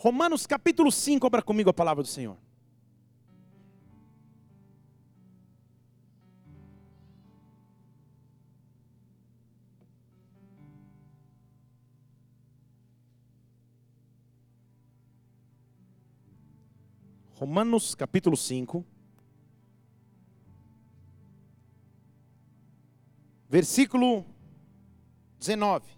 Romanos capítulo 5, abra comigo a palavra do Senhor. Romanos capítulo 5. Versículo 19.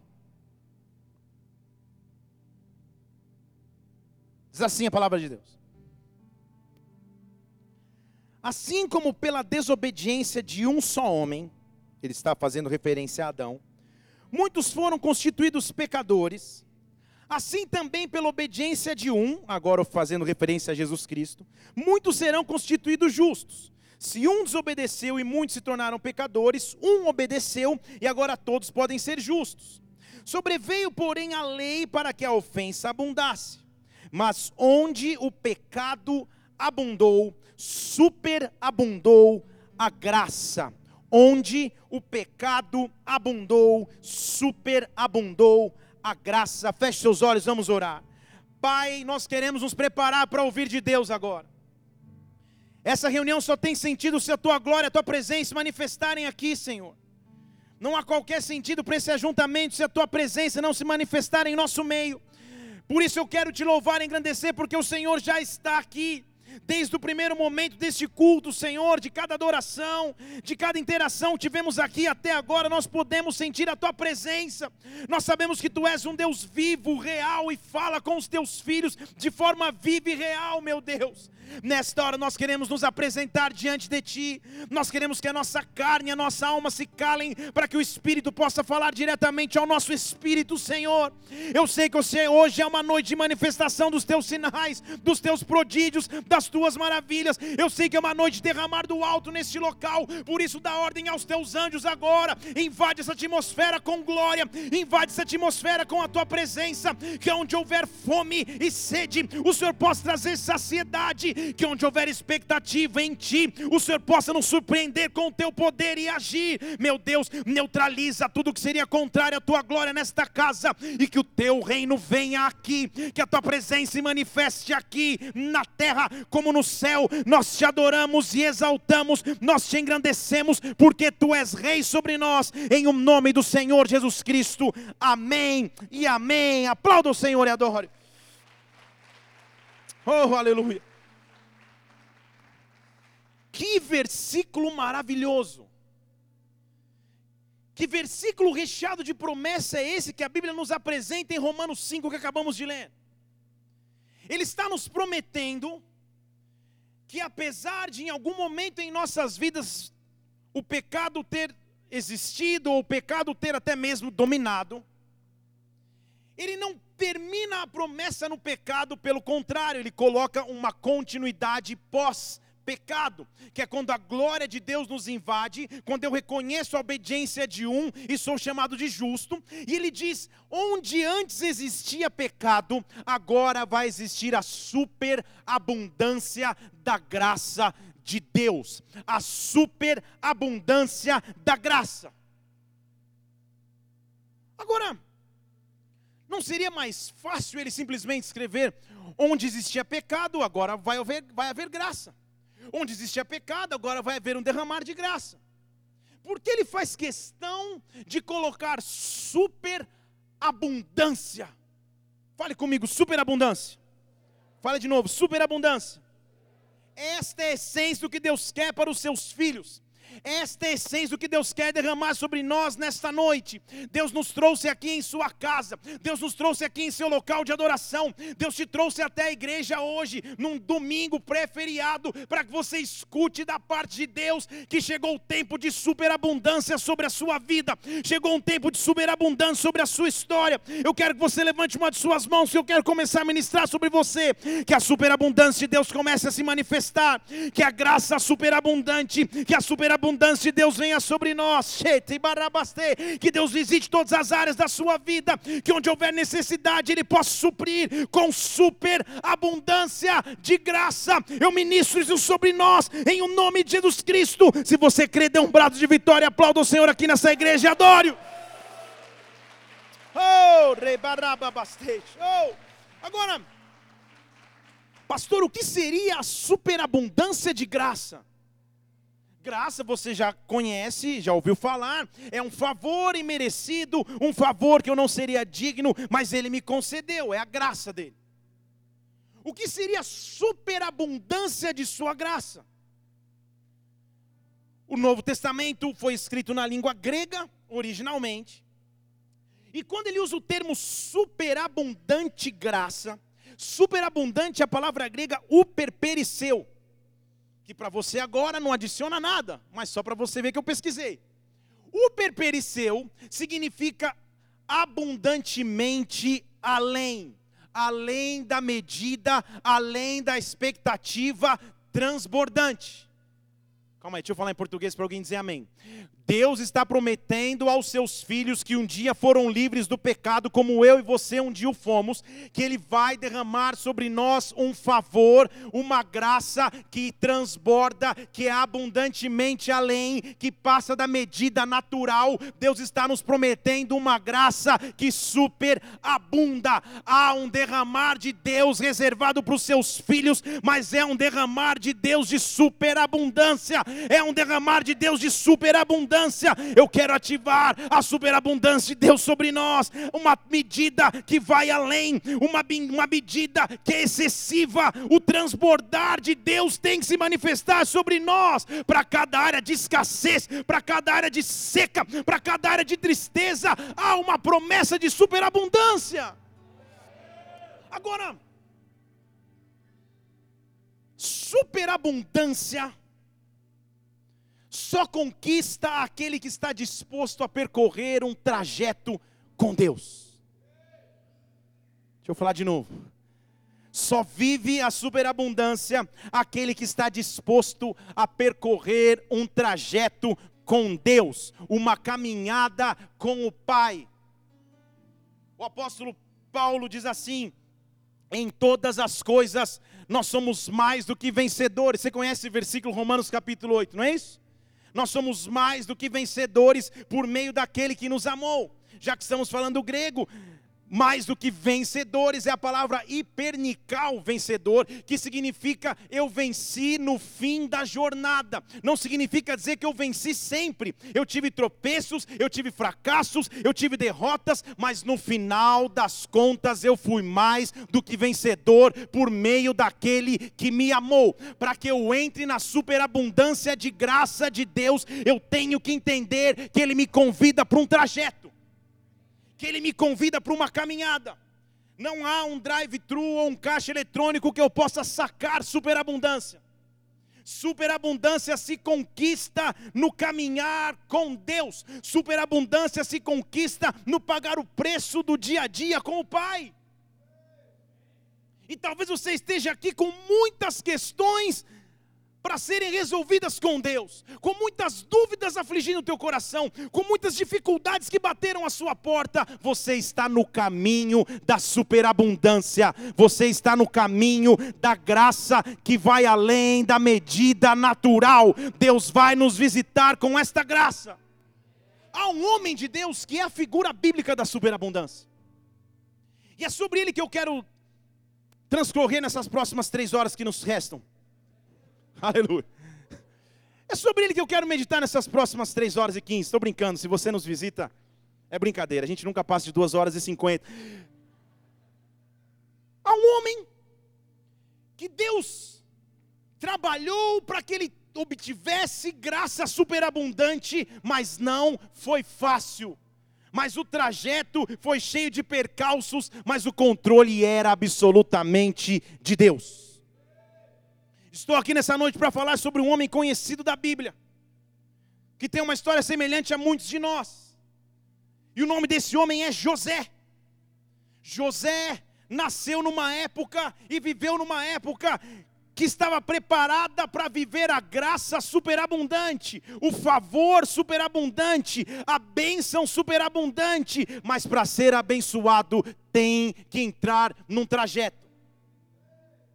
Diz assim a palavra de Deus. Assim como pela desobediência de um só homem, ele está fazendo referência a Adão, muitos foram constituídos pecadores, Assim também, pela obediência de um, agora fazendo referência a Jesus Cristo, muitos serão constituídos justos. Se um desobedeceu e muitos se tornaram pecadores, um obedeceu e agora todos podem ser justos. Sobreveio, porém, a lei para que a ofensa abundasse. Mas onde o pecado abundou, superabundou a graça. Onde o pecado abundou, superabundou a graça. Feche seus olhos, vamos orar. Pai, nós queremos nos preparar para ouvir de Deus agora. Essa reunião só tem sentido se a tua glória, a tua presença se manifestarem aqui, Senhor. Não há qualquer sentido para esse ajuntamento se a tua presença não se manifestar em nosso meio. Por isso eu quero te louvar e engrandecer, porque o Senhor já está aqui. Desde o primeiro momento deste culto, Senhor, de cada adoração, de cada interação que tivemos aqui até agora, nós podemos sentir a tua presença. Nós sabemos que tu és um Deus vivo, real e fala com os teus filhos de forma viva e real, meu Deus. Nesta hora nós queremos nos apresentar diante de Ti, nós queremos que a nossa carne a nossa alma se calem, para que o Espírito possa falar diretamente ao nosso espírito, Senhor. Eu sei que você hoje é uma noite de manifestação dos Teus sinais, dos Teus prodígios, das Tuas maravilhas. Eu sei que é uma noite de derramar do alto neste local, por isso dá ordem aos Teus anjos agora, invade essa atmosfera com glória, invade essa atmosfera com a Tua presença, que onde houver fome e sede, o Senhor possa trazer saciedade que onde houver expectativa em Ti, o Senhor possa nos surpreender com o Teu poder e agir. Meu Deus, neutraliza tudo que seria contrário à Tua glória nesta casa e que o Teu reino venha aqui, que a Tua presença se manifeste aqui na terra como no céu. Nós te adoramos e exaltamos, nós te engrandecemos, porque Tu és Rei sobre nós, em o nome do Senhor Jesus Cristo. Amém e amém. Aplauda o Senhor e adore. Oh, aleluia. Que versículo maravilhoso! Que versículo recheado de promessa é esse que a Bíblia nos apresenta em Romanos 5 que acabamos de ler? Ele está nos prometendo que apesar de em algum momento em nossas vidas o pecado ter existido ou o pecado ter até mesmo dominado, ele não termina a promessa no pecado, pelo contrário, ele coloca uma continuidade pós pecado, que é quando a glória de Deus nos invade, quando eu reconheço a obediência de um e sou chamado de justo, e ele diz: onde antes existia pecado, agora vai existir a superabundância da graça de Deus, a superabundância da graça. Agora, não seria mais fácil ele simplesmente escrever: onde existia pecado, agora vai haver, vai haver graça. Onde existia pecado, agora vai haver um derramar de graça. Porque ele faz questão de colocar superabundância. Fale comigo, superabundância. Fale de novo, superabundância. Esta é a essência do que Deus quer para os seus filhos. Esta é a essência do que Deus quer derramar sobre nós nesta noite. Deus nos trouxe aqui em sua casa, Deus nos trouxe aqui em seu local de adoração. Deus te trouxe até a igreja hoje, num domingo pré-feriado, para que você escute da parte de Deus que chegou o tempo de superabundância sobre a sua vida, chegou um tempo de superabundância sobre a sua história. Eu quero que você levante uma de suas mãos, e eu quero começar a ministrar sobre você, que a superabundância de Deus comece a se manifestar, que a graça superabundante, que a superabundância abundância de Deus venha sobre nós. Que Deus visite todas as áreas da sua vida. Que onde houver necessidade, Ele possa suprir com super abundância de graça. Eu ministro isso sobre nós, em o nome de Jesus Cristo. Se você crê, dê um brado de vitória. Aplauda o Senhor aqui nessa igreja adore. Oh, oh. Agora, Pastor, o que seria a superabundância de graça? Graça você já conhece, já ouviu falar, é um favor imerecido, um favor que eu não seria digno, mas ele me concedeu, é a graça dele. O que seria a superabundância de sua graça? O Novo Testamento foi escrito na língua grega, originalmente. E quando ele usa o termo superabundante graça, superabundante é a palavra grega uperpericeu, que para você agora não adiciona nada, mas só para você ver que eu pesquisei. Uperpericeu significa abundantemente além, além da medida, além da expectativa transbordante. Calma aí, deixa eu falar em português para alguém dizer amém. Deus está prometendo aos seus filhos que um dia foram livres do pecado, como eu e você um dia o fomos, que Ele vai derramar sobre nós um favor, uma graça que transborda, que é abundantemente além, que passa da medida natural. Deus está nos prometendo uma graça que superabunda. Há um derramar de Deus reservado para os seus filhos, mas é um derramar de Deus de superabundância, é um derramar de Deus de superabundância superabundância. Eu quero ativar a superabundância de Deus sobre nós. Uma medida que vai além, uma, uma medida que é excessiva. O transbordar de Deus tem que se manifestar sobre nós, para cada área de escassez, para cada área de seca, para cada área de tristeza. Há uma promessa de superabundância. Agora, superabundância só conquista aquele que está disposto a percorrer um trajeto com Deus. Deixa eu falar de novo. Só vive a superabundância aquele que está disposto a percorrer um trajeto com Deus, uma caminhada com o Pai. O apóstolo Paulo diz assim: em todas as coisas nós somos mais do que vencedores. Você conhece o versículo Romanos capítulo 8, não é isso? Nós somos mais do que vencedores por meio daquele que nos amou. Já que estamos falando grego, mais do que vencedores, é a palavra hipernical vencedor, que significa eu venci no fim da jornada. Não significa dizer que eu venci sempre. Eu tive tropeços, eu tive fracassos, eu tive derrotas, mas no final das contas eu fui mais do que vencedor por meio daquele que me amou. Para que eu entre na superabundância de graça de Deus, eu tenho que entender que Ele me convida para um trajeto que Ele me convida para uma caminhada. Não há um drive-thru ou um caixa eletrônico que eu possa sacar superabundância. Superabundância se conquista no caminhar com Deus. Superabundância se conquista no pagar o preço do dia a dia com o Pai. E talvez você esteja aqui com muitas questões para serem resolvidas com Deus, com muitas dúvidas afligindo o teu coração, com muitas dificuldades que bateram a sua porta, você está no caminho da superabundância, você está no caminho da graça que vai além da medida natural. Deus vai nos visitar com esta graça. Há um homem de Deus que é a figura bíblica da superabundância, e é sobre ele que eu quero transcorrer nessas próximas três horas que nos restam. Aleluia. É sobre ele que eu quero meditar nessas próximas 3 horas e 15. Estou brincando, se você nos visita, é brincadeira. A gente nunca passa de 2 horas e 50. Há um homem que Deus trabalhou para que ele obtivesse graça superabundante, mas não foi fácil. Mas o trajeto foi cheio de percalços, mas o controle era absolutamente de Deus. Estou aqui nessa noite para falar sobre um homem conhecido da Bíblia, que tem uma história semelhante a muitos de nós. E o nome desse homem é José. José nasceu numa época e viveu numa época que estava preparada para viver a graça superabundante, o favor superabundante, a bênção superabundante, mas para ser abençoado tem que entrar num trajeto.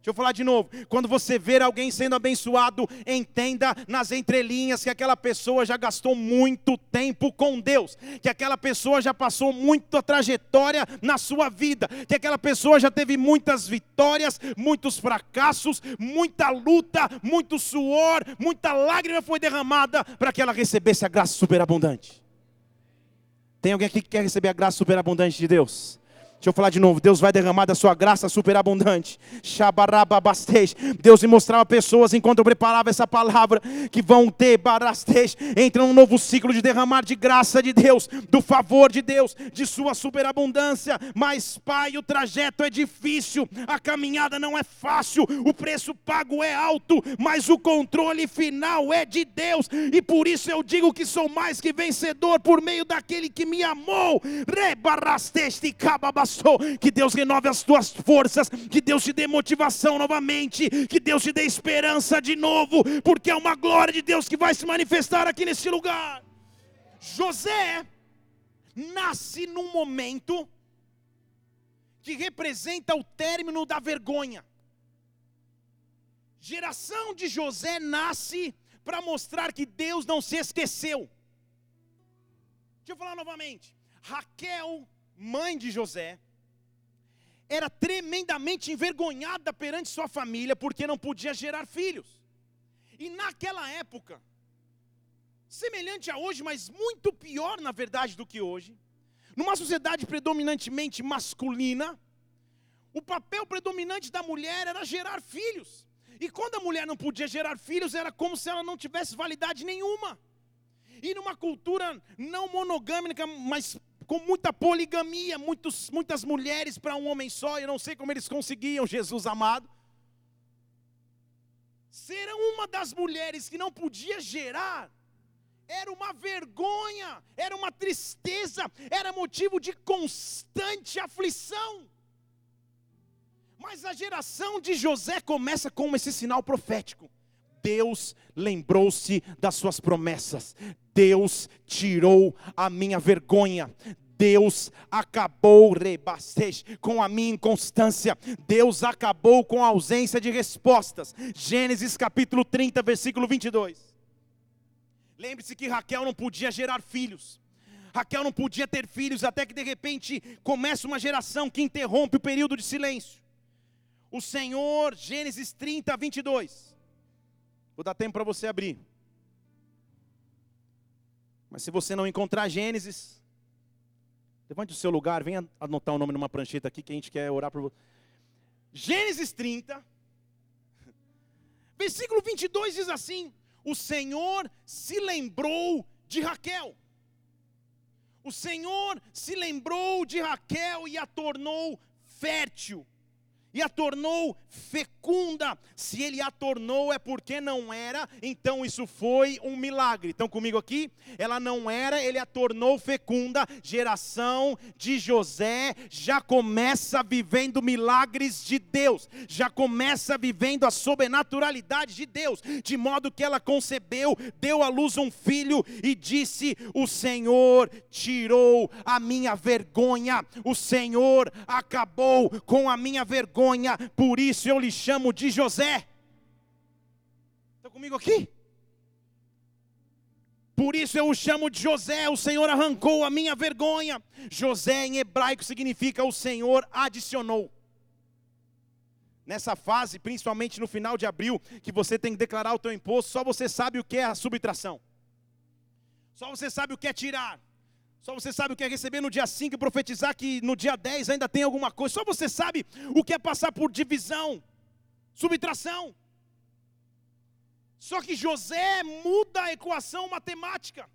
Deixa eu falar de novo. Quando você ver alguém sendo abençoado, entenda nas entrelinhas que aquela pessoa já gastou muito tempo com Deus, que aquela pessoa já passou muita trajetória na sua vida, que aquela pessoa já teve muitas vitórias, muitos fracassos, muita luta, muito suor, muita lágrima foi derramada para que ela recebesse a graça superabundante. Tem alguém aqui que quer receber a graça superabundante de Deus? Deixa eu falar de novo. Deus vai derramar da sua graça superabundante. Deus me mostrava pessoas enquanto eu preparava essa palavra que vão ter barastej. Entra num novo ciclo de derramar de graça de Deus, do favor de Deus, de sua superabundância. Mas, Pai, o trajeto é difícil, a caminhada não é fácil, o preço pago é alto, mas o controle final é de Deus. E por isso eu digo que sou mais que vencedor por meio daquele que me amou. Rebarasteste cababas que Deus renove as tuas forças, que Deus te dê motivação novamente, que Deus te dê esperança de novo, porque é uma glória de Deus que vai se manifestar aqui nesse lugar. José nasce num momento que representa o término da vergonha. Geração de José nasce para mostrar que Deus não se esqueceu. Deixa eu falar novamente. Raquel mãe de José, era tremendamente envergonhada perante sua família porque não podia gerar filhos. E naquela época, semelhante a hoje, mas muito pior na verdade do que hoje, numa sociedade predominantemente masculina, o papel predominante da mulher era gerar filhos. E quando a mulher não podia gerar filhos, era como se ela não tivesse validade nenhuma. E numa cultura não monogâmica, mas com muita poligamia, muitos, muitas mulheres para um homem só, eu não sei como eles conseguiam, Jesus amado. Ser uma das mulheres que não podia gerar, era uma vergonha, era uma tristeza, era motivo de constante aflição. Mas a geração de José começa com esse sinal profético. Deus lembrou-se das suas promessas. Deus tirou a minha vergonha. Deus acabou com a minha inconstância. Deus acabou com a ausência de respostas. Gênesis capítulo 30, versículo 22. Lembre-se que Raquel não podia gerar filhos. Raquel não podia ter filhos até que de repente começa uma geração que interrompe o período de silêncio. O Senhor, Gênesis 30, 22. Vou dar tempo para você abrir. Mas se você não encontrar Gênesis, levante o seu lugar, venha anotar o nome numa prancheta aqui que a gente quer orar por você. Gênesis 30, versículo 22 diz assim: O Senhor se lembrou de Raquel. O Senhor se lembrou de Raquel e a tornou fértil e a tornou fecunda. Se ele a tornou é porque não era, então isso foi um milagre. Estão comigo aqui? Ela não era, ele a tornou fecunda. Geração de José já começa vivendo milagres de Deus, já começa vivendo a sobrenaturalidade de Deus, de modo que ela concebeu, deu à luz um filho e disse: O Senhor tirou a minha vergonha, o Senhor acabou com a minha vergonha vergonha, por isso eu lhe chamo de José. Estão comigo aqui? Por isso eu o chamo de José, o Senhor arrancou a minha vergonha. José em hebraico significa o Senhor adicionou. Nessa fase, principalmente no final de abril, que você tem que declarar o teu imposto, só você sabe o que é a subtração. Só você sabe o que é tirar. Só você sabe o que é receber no dia 5 e profetizar que no dia 10 ainda tem alguma coisa. Só você sabe o que é passar por divisão, subtração. Só que José muda a equação matemática.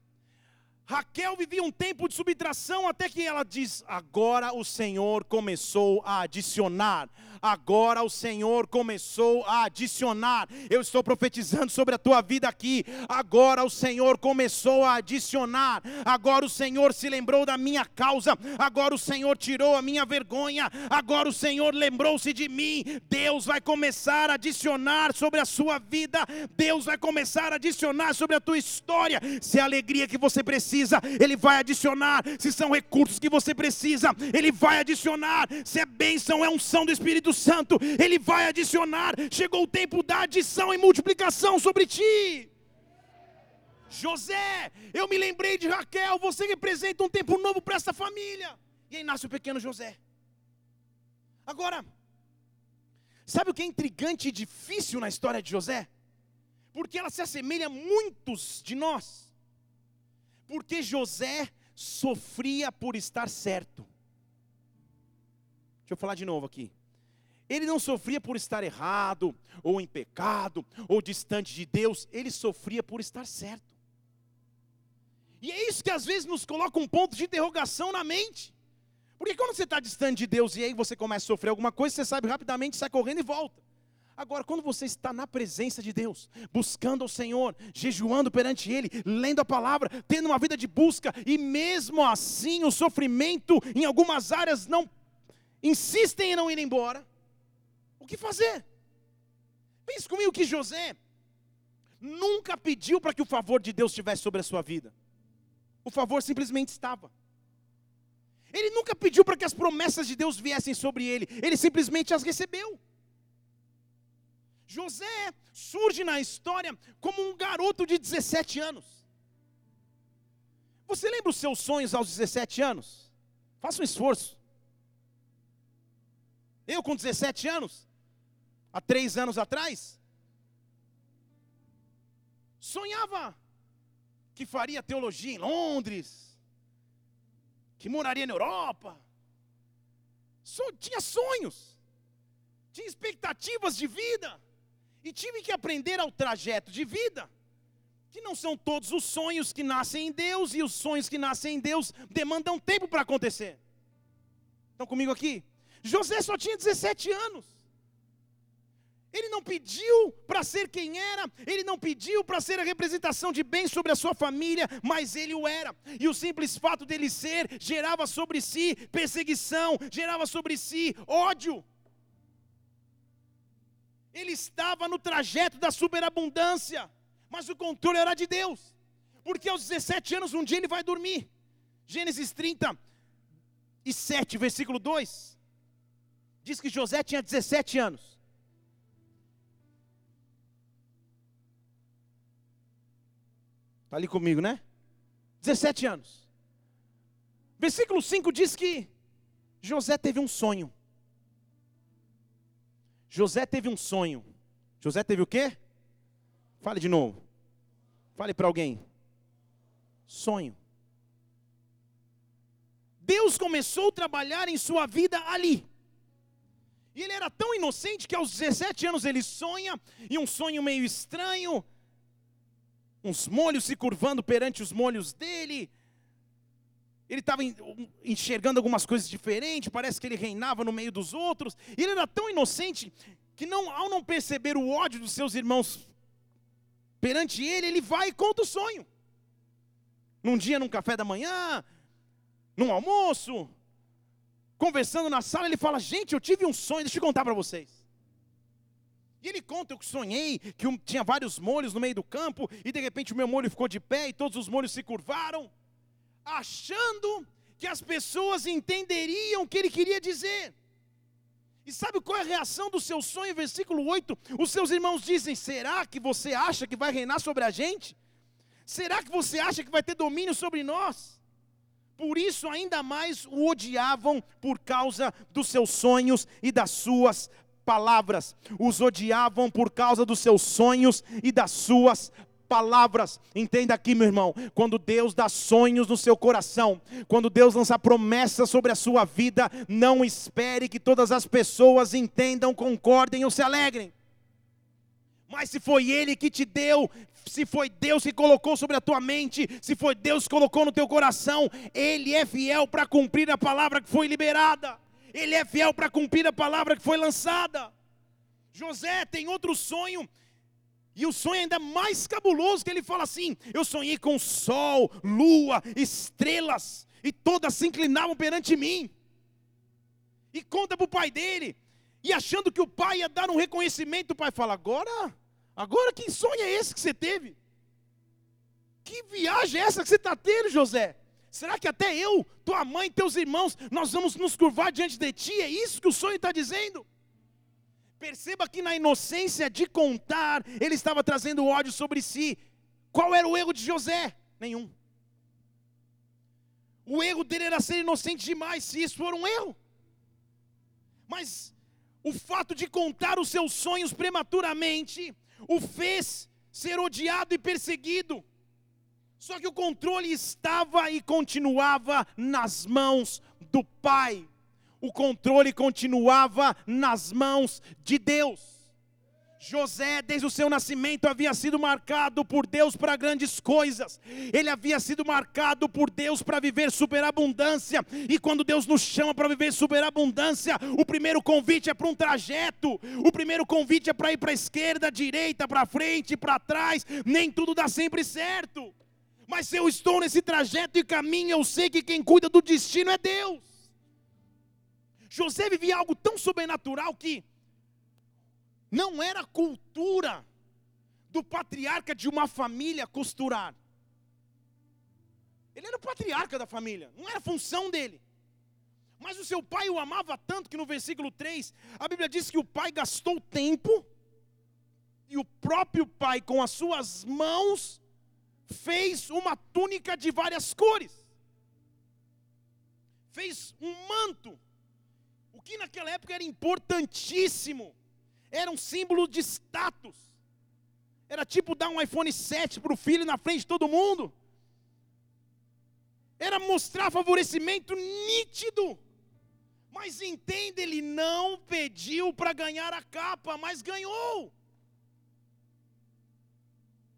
Raquel vivia um tempo de subtração até que ela diz: agora o Senhor começou a adicionar agora o Senhor começou a adicionar. Eu estou profetizando sobre a tua vida aqui. Agora o Senhor começou a adicionar. Agora o Senhor se lembrou da minha causa. Agora o Senhor tirou a minha vergonha. Agora o Senhor lembrou-se de mim. Deus vai começar a adicionar sobre a sua vida. Deus vai começar a adicionar sobre a tua história. Se é a alegria que você precisa, Ele vai adicionar. Se são recursos que você precisa, Ele vai adicionar. Se é bênção, é unção do Espírito Espírito Santo, Ele vai adicionar. Chegou o tempo da adição e multiplicação sobre ti. José, eu me lembrei de Raquel, você representa um tempo novo para essa família. E aí nasce o pequeno José. Agora, sabe o que é intrigante e difícil na história de José? Porque ela se assemelha a muitos de nós. Porque José sofria por estar certo. Deixa eu falar de novo aqui. Ele não sofria por estar errado, ou em pecado, ou distante de Deus, ele sofria por estar certo. E é isso que às vezes nos coloca um ponto de interrogação na mente. Porque quando você está distante de Deus e aí você começa a sofrer alguma coisa, você sabe rapidamente, sai correndo e volta. Agora, quando você está na presença de Deus, buscando o Senhor, jejuando perante Ele, lendo a palavra, tendo uma vida de busca, e mesmo assim o sofrimento em algumas áreas não insistem em não ir embora, o que fazer? Pense comigo que José nunca pediu para que o favor de Deus estivesse sobre a sua vida. O favor simplesmente estava. Ele nunca pediu para que as promessas de Deus viessem sobre ele, ele simplesmente as recebeu. José surge na história como um garoto de 17 anos. Você lembra os seus sonhos aos 17 anos? Faça um esforço. Eu, com 17 anos, há três anos atrás, sonhava que faria teologia em Londres, que moraria na Europa. So, tinha sonhos, tinha expectativas de vida, e tive que aprender ao trajeto de vida, que não são todos os sonhos que nascem em Deus, e os sonhos que nascem em Deus demandam tempo para acontecer. Estão comigo aqui? José só tinha 17 anos. Ele não pediu para ser quem era, ele não pediu para ser a representação de bem sobre a sua família, mas ele o era. E o simples fato dele ser gerava sobre si perseguição, gerava sobre si ódio. Ele estava no trajeto da superabundância, mas o controle era de Deus. Porque aos 17 anos, um dia ele vai dormir. Gênesis 37, versículo 2. Diz que José tinha 17 anos. Está ali comigo, né? 17 anos. Versículo 5 diz que José teve um sonho. José teve um sonho. José teve o quê? Fale de novo. Fale para alguém. Sonho. Deus começou a trabalhar em sua vida ali. E ele era tão inocente que aos 17 anos ele sonha, e um sonho meio estranho, uns molhos se curvando perante os molhos dele. Ele estava enxergando algumas coisas diferentes, parece que ele reinava no meio dos outros. Ele era tão inocente que não, ao não perceber o ódio dos seus irmãos perante ele, ele vai e conta o sonho. Num dia, num café da manhã, num almoço, conversando na sala, ele fala: Gente, eu tive um sonho, deixa eu contar para vocês. E ele conta: Eu sonhei que tinha vários molhos no meio do campo, e de repente o meu molho ficou de pé e todos os molhos se curvaram, achando que as pessoas entenderiam o que ele queria dizer. E sabe qual é a reação do seu sonho? Versículo 8: Os seus irmãos dizem: Será que você acha que vai reinar sobre a gente? Será que você acha que vai ter domínio sobre nós? Por isso, ainda mais o odiavam por causa dos seus sonhos e das suas palavras, os odiavam por causa dos seus sonhos e das suas palavras. Entenda aqui, meu irmão, quando Deus dá sonhos no seu coração, quando Deus lança promessas sobre a sua vida, não espere que todas as pessoas entendam, concordem ou se alegrem. Mas se foi Ele que te deu, se foi Deus que colocou sobre a tua mente, se foi Deus que colocou no teu coração, Ele é fiel para cumprir a palavra que foi liberada. Ele é fiel para cumprir a palavra que foi lançada. José tem outro sonho, e o sonho ainda mais cabuloso, que ele fala assim: Eu sonhei com sol, lua, estrelas, e todas se inclinavam perante mim. E conta para o pai dele, e achando que o pai ia dar um reconhecimento, o pai fala: Agora, agora que sonho é esse que você teve? Que viagem é essa que você está tendo, José? Será que até eu, tua mãe, teus irmãos, nós vamos nos curvar diante de ti? É isso que o sonho está dizendo? Perceba que na inocência de contar, ele estava trazendo ódio sobre si. Qual era o erro de José? Nenhum. O erro dele era ser inocente demais, se isso for um erro. Mas o fato de contar os seus sonhos prematuramente o fez ser odiado e perseguido. Só que o controle estava e continuava nas mãos do Pai. O controle continuava nas mãos de Deus. José, desde o seu nascimento, havia sido marcado por Deus para grandes coisas. Ele havia sido marcado por Deus para viver superabundância. E quando Deus nos chama para viver superabundância, o primeiro convite é para um trajeto. O primeiro convite é para ir para a esquerda, direita, para frente, para trás. Nem tudo dá sempre certo. Mas se eu estou nesse trajeto e caminho, eu sei que quem cuida do destino é Deus. José vivia algo tão sobrenatural que não era cultura do patriarca de uma família costurar. Ele era o patriarca da família, não era função dele. Mas o seu pai o amava tanto que no versículo 3, a Bíblia diz que o pai gastou tempo, e o próprio pai, com as suas mãos, fez uma túnica de várias cores, fez um manto, o que naquela época era importantíssimo era um símbolo de status. Era tipo dar um iPhone 7 para o filho na frente de todo mundo. Era mostrar favorecimento nítido. Mas entende, ele não pediu para ganhar a capa, mas ganhou.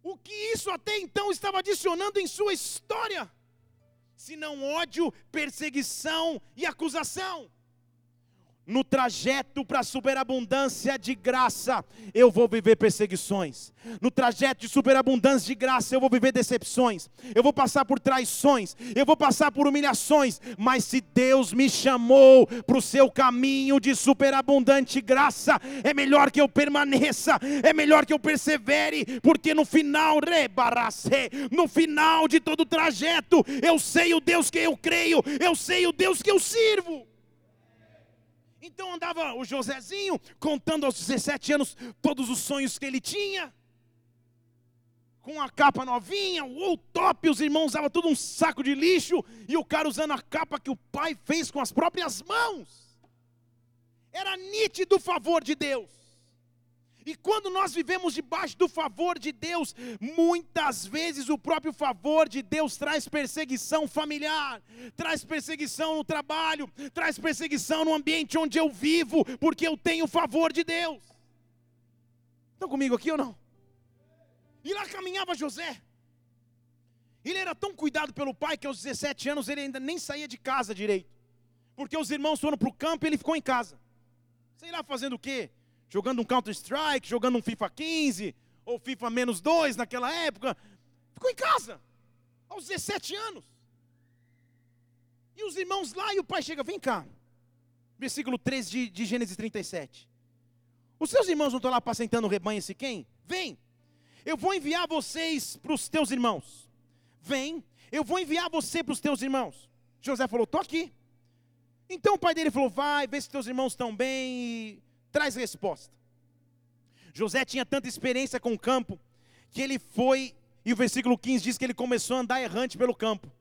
O que isso até então estava adicionando em sua história? Se não ódio, perseguição e acusação no trajeto para superabundância de graça, eu vou viver perseguições. No trajeto de superabundância de graça, eu vou viver decepções. Eu vou passar por traições. Eu vou passar por humilhações. Mas se Deus me chamou para o seu caminho de superabundante graça, é melhor que eu permaneça. É melhor que eu persevere. Porque no final, rebaracê, no final de todo o trajeto, eu sei o Deus que eu creio. Eu sei o Deus que eu sirvo. Então andava o Josézinho contando aos 17 anos todos os sonhos que ele tinha. Com a capa novinha, o top, os irmãos usavam tudo um saco de lixo e o cara usando a capa que o pai fez com as próprias mãos. Era nítido o favor de Deus. E quando nós vivemos debaixo do favor de Deus, muitas vezes o próprio favor de Deus traz perseguição familiar, traz perseguição no trabalho, traz perseguição no ambiente onde eu vivo, porque eu tenho o favor de Deus. Estão comigo aqui ou não? E lá caminhava José. Ele era tão cuidado pelo pai que aos 17 anos ele ainda nem saía de casa direito. Porque os irmãos foram para o campo e ele ficou em casa. Sei lá fazendo o quê? Jogando um Counter-Strike, jogando um FIFA 15, ou FIFA menos 2 naquela época. Ficou em casa, aos 17 anos. E os irmãos lá, e o pai chega, vem cá. Versículo 13 de, de Gênesis 37. Os seus irmãos não estão lá apacentando o rebanho esse quem? Vem, eu vou enviar vocês para os teus irmãos. Vem, eu vou enviar você para os teus irmãos. José falou, estou aqui. Então o pai dele falou, vai, vê se teus irmãos estão bem e traz resposta. José tinha tanta experiência com o campo que ele foi, e o versículo 15 diz que ele começou a andar errante pelo campo,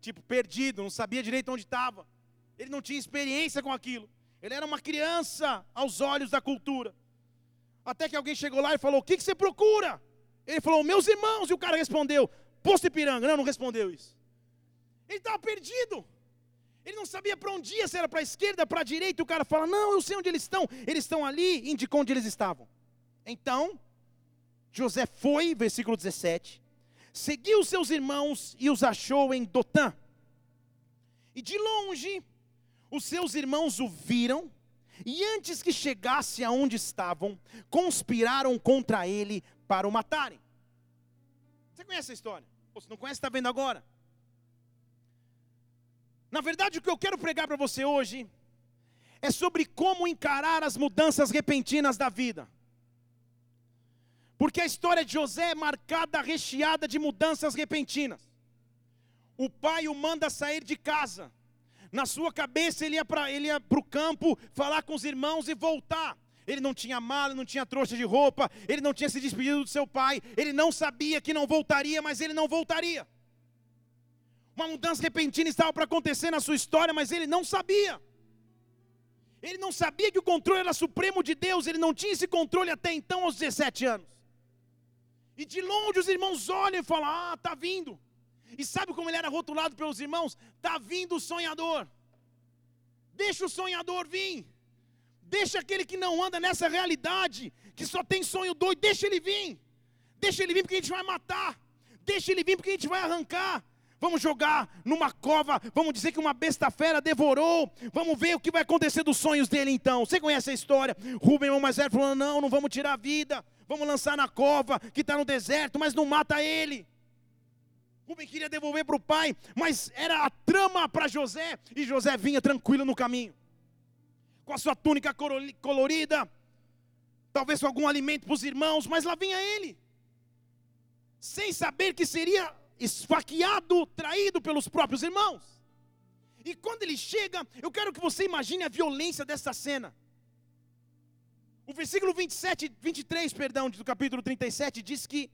tipo perdido, não sabia direito onde estava. Ele não tinha experiência com aquilo. Ele era uma criança aos olhos da cultura. Até que alguém chegou lá e falou: O que, que você procura? Ele falou: Meus irmãos. E o cara respondeu: Posto Ipiranga. Não, não respondeu isso. Ele estava perdido. Ele não sabia para onde ia, se era para a esquerda, para a direita. O cara fala: Não, eu sei onde eles estão. Eles estão ali, indicou onde eles estavam. Então, José foi, versículo 17, seguiu seus irmãos e os achou em Dotã. E de longe, os seus irmãos o viram, e antes que chegasse aonde estavam, conspiraram contra ele para o matarem. Você conhece a história? Ou se não conhece, está vendo agora. Na verdade, o que eu quero pregar para você hoje é sobre como encarar as mudanças repentinas da vida. Porque a história de José é marcada, recheada de mudanças repentinas. O pai o manda sair de casa. Na sua cabeça ele ia para o campo falar com os irmãos e voltar. ele não tinha mala, não tinha trouxa de roupa, ele não tinha se despedido do seu pai, ele não sabia que não voltaria, mas ele não voltaria. Uma mudança repentina estava para acontecer na sua história, mas ele não sabia. Ele não sabia que o controle era supremo de Deus, ele não tinha esse controle até então, aos 17 anos. E de longe os irmãos olham e falam: Ah, está vindo. E sabe como ele era rotulado pelos irmãos? Está vindo o sonhador. Deixa o sonhador vir. Deixa aquele que não anda nessa realidade, que só tem sonho doido, deixa ele vir. Deixa ele vir porque a gente vai matar. Deixa ele vir porque a gente vai arrancar. Vamos jogar numa cova, vamos dizer que uma besta fera devorou. Vamos ver o que vai acontecer dos sonhos dele então. Você conhece a história? Rubem, irmão mais velho, falando: não, não vamos tirar a vida. Vamos lançar na cova que está no deserto, mas não mata ele. Rubem queria devolver para o pai, mas era a trama para José, e José vinha tranquilo no caminho, com a sua túnica colorida, talvez com algum alimento para os irmãos, mas lá vinha ele, sem saber que seria esfaqueado, traído pelos próprios irmãos. E quando ele chega, eu quero que você imagine a violência dessa cena. O versículo 27, 23, perdão, do capítulo 37 diz que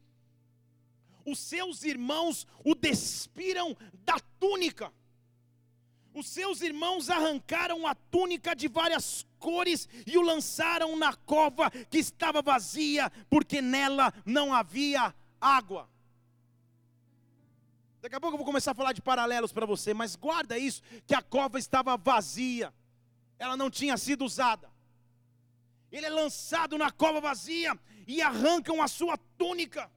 os seus irmãos o despiram da túnica. Os seus irmãos arrancaram a túnica de várias cores e o lançaram na cova que estava vazia, porque nela não havia água. Daqui a pouco eu vou começar a falar de paralelos para você, mas guarda isso: que a cova estava vazia, ela não tinha sido usada. Ele é lançado na cova vazia e arrancam a sua túnica.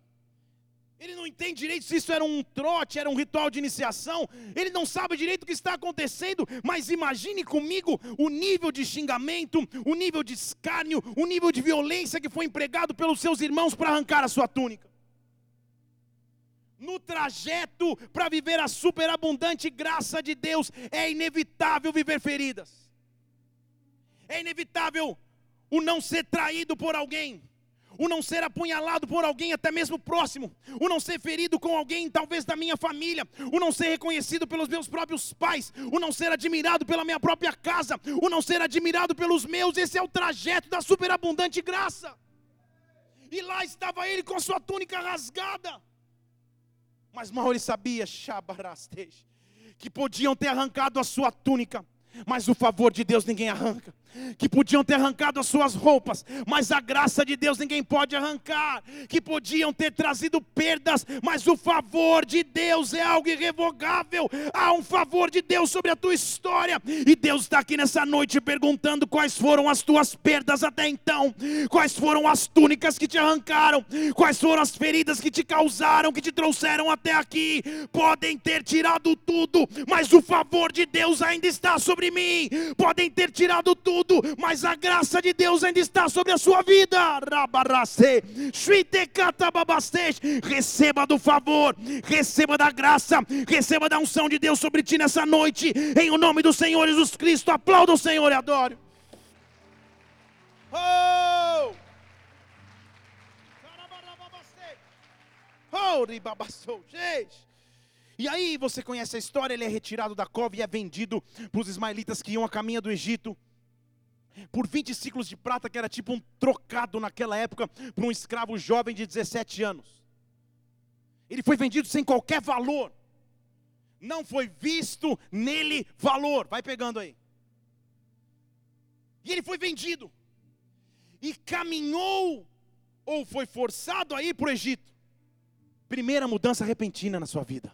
Ele não entende direito se isso era um trote, era um ritual de iniciação. Ele não sabe direito o que está acontecendo. Mas imagine comigo o nível de xingamento, o nível de escárnio, o nível de violência que foi empregado pelos seus irmãos para arrancar a sua túnica no trajeto para viver a superabundante graça de Deus, é inevitável viver feridas. É inevitável o não ser traído por alguém, o não ser apunhalado por alguém, até mesmo próximo, o não ser ferido com alguém, talvez da minha família, o não ser reconhecido pelos meus próprios pais, o não ser admirado pela minha própria casa, o não ser admirado pelos meus. Esse é o trajeto da superabundante graça. E lá estava ele com a sua túnica rasgada mas ele sabia, que podiam ter arrancado a sua túnica, mas o favor de Deus ninguém arranca que podiam ter arrancado as suas roupas, mas a graça de Deus ninguém pode arrancar, que podiam ter trazido perdas, mas o favor de Deus é algo irrevogável. Há um favor de Deus sobre a tua história, e Deus está aqui nessa noite perguntando quais foram as tuas perdas até então, quais foram as túnicas que te arrancaram, quais foram as feridas que te causaram, que te trouxeram até aqui. Podem ter tirado tudo, mas o favor de Deus ainda está sobre mim. Podem ter tirado tudo mas a graça de Deus ainda está sobre a sua vida. Receba do favor, receba da graça, receba da unção de Deus sobre ti nessa noite, em o nome do Senhor Jesus Cristo. Aplauda o Senhor e adore. Oh! Oh, e aí você conhece a história, ele é retirado da cova e é vendido para os ismaelitas que iam a caminho do Egito por 20 ciclos de prata, que era tipo um trocado naquela época para um escravo jovem de 17 anos. Ele foi vendido sem qualquer valor. Não foi visto nele valor. Vai pegando aí. E ele foi vendido. E caminhou, ou foi forçado a ir para o Egito. Primeira mudança repentina na sua vida.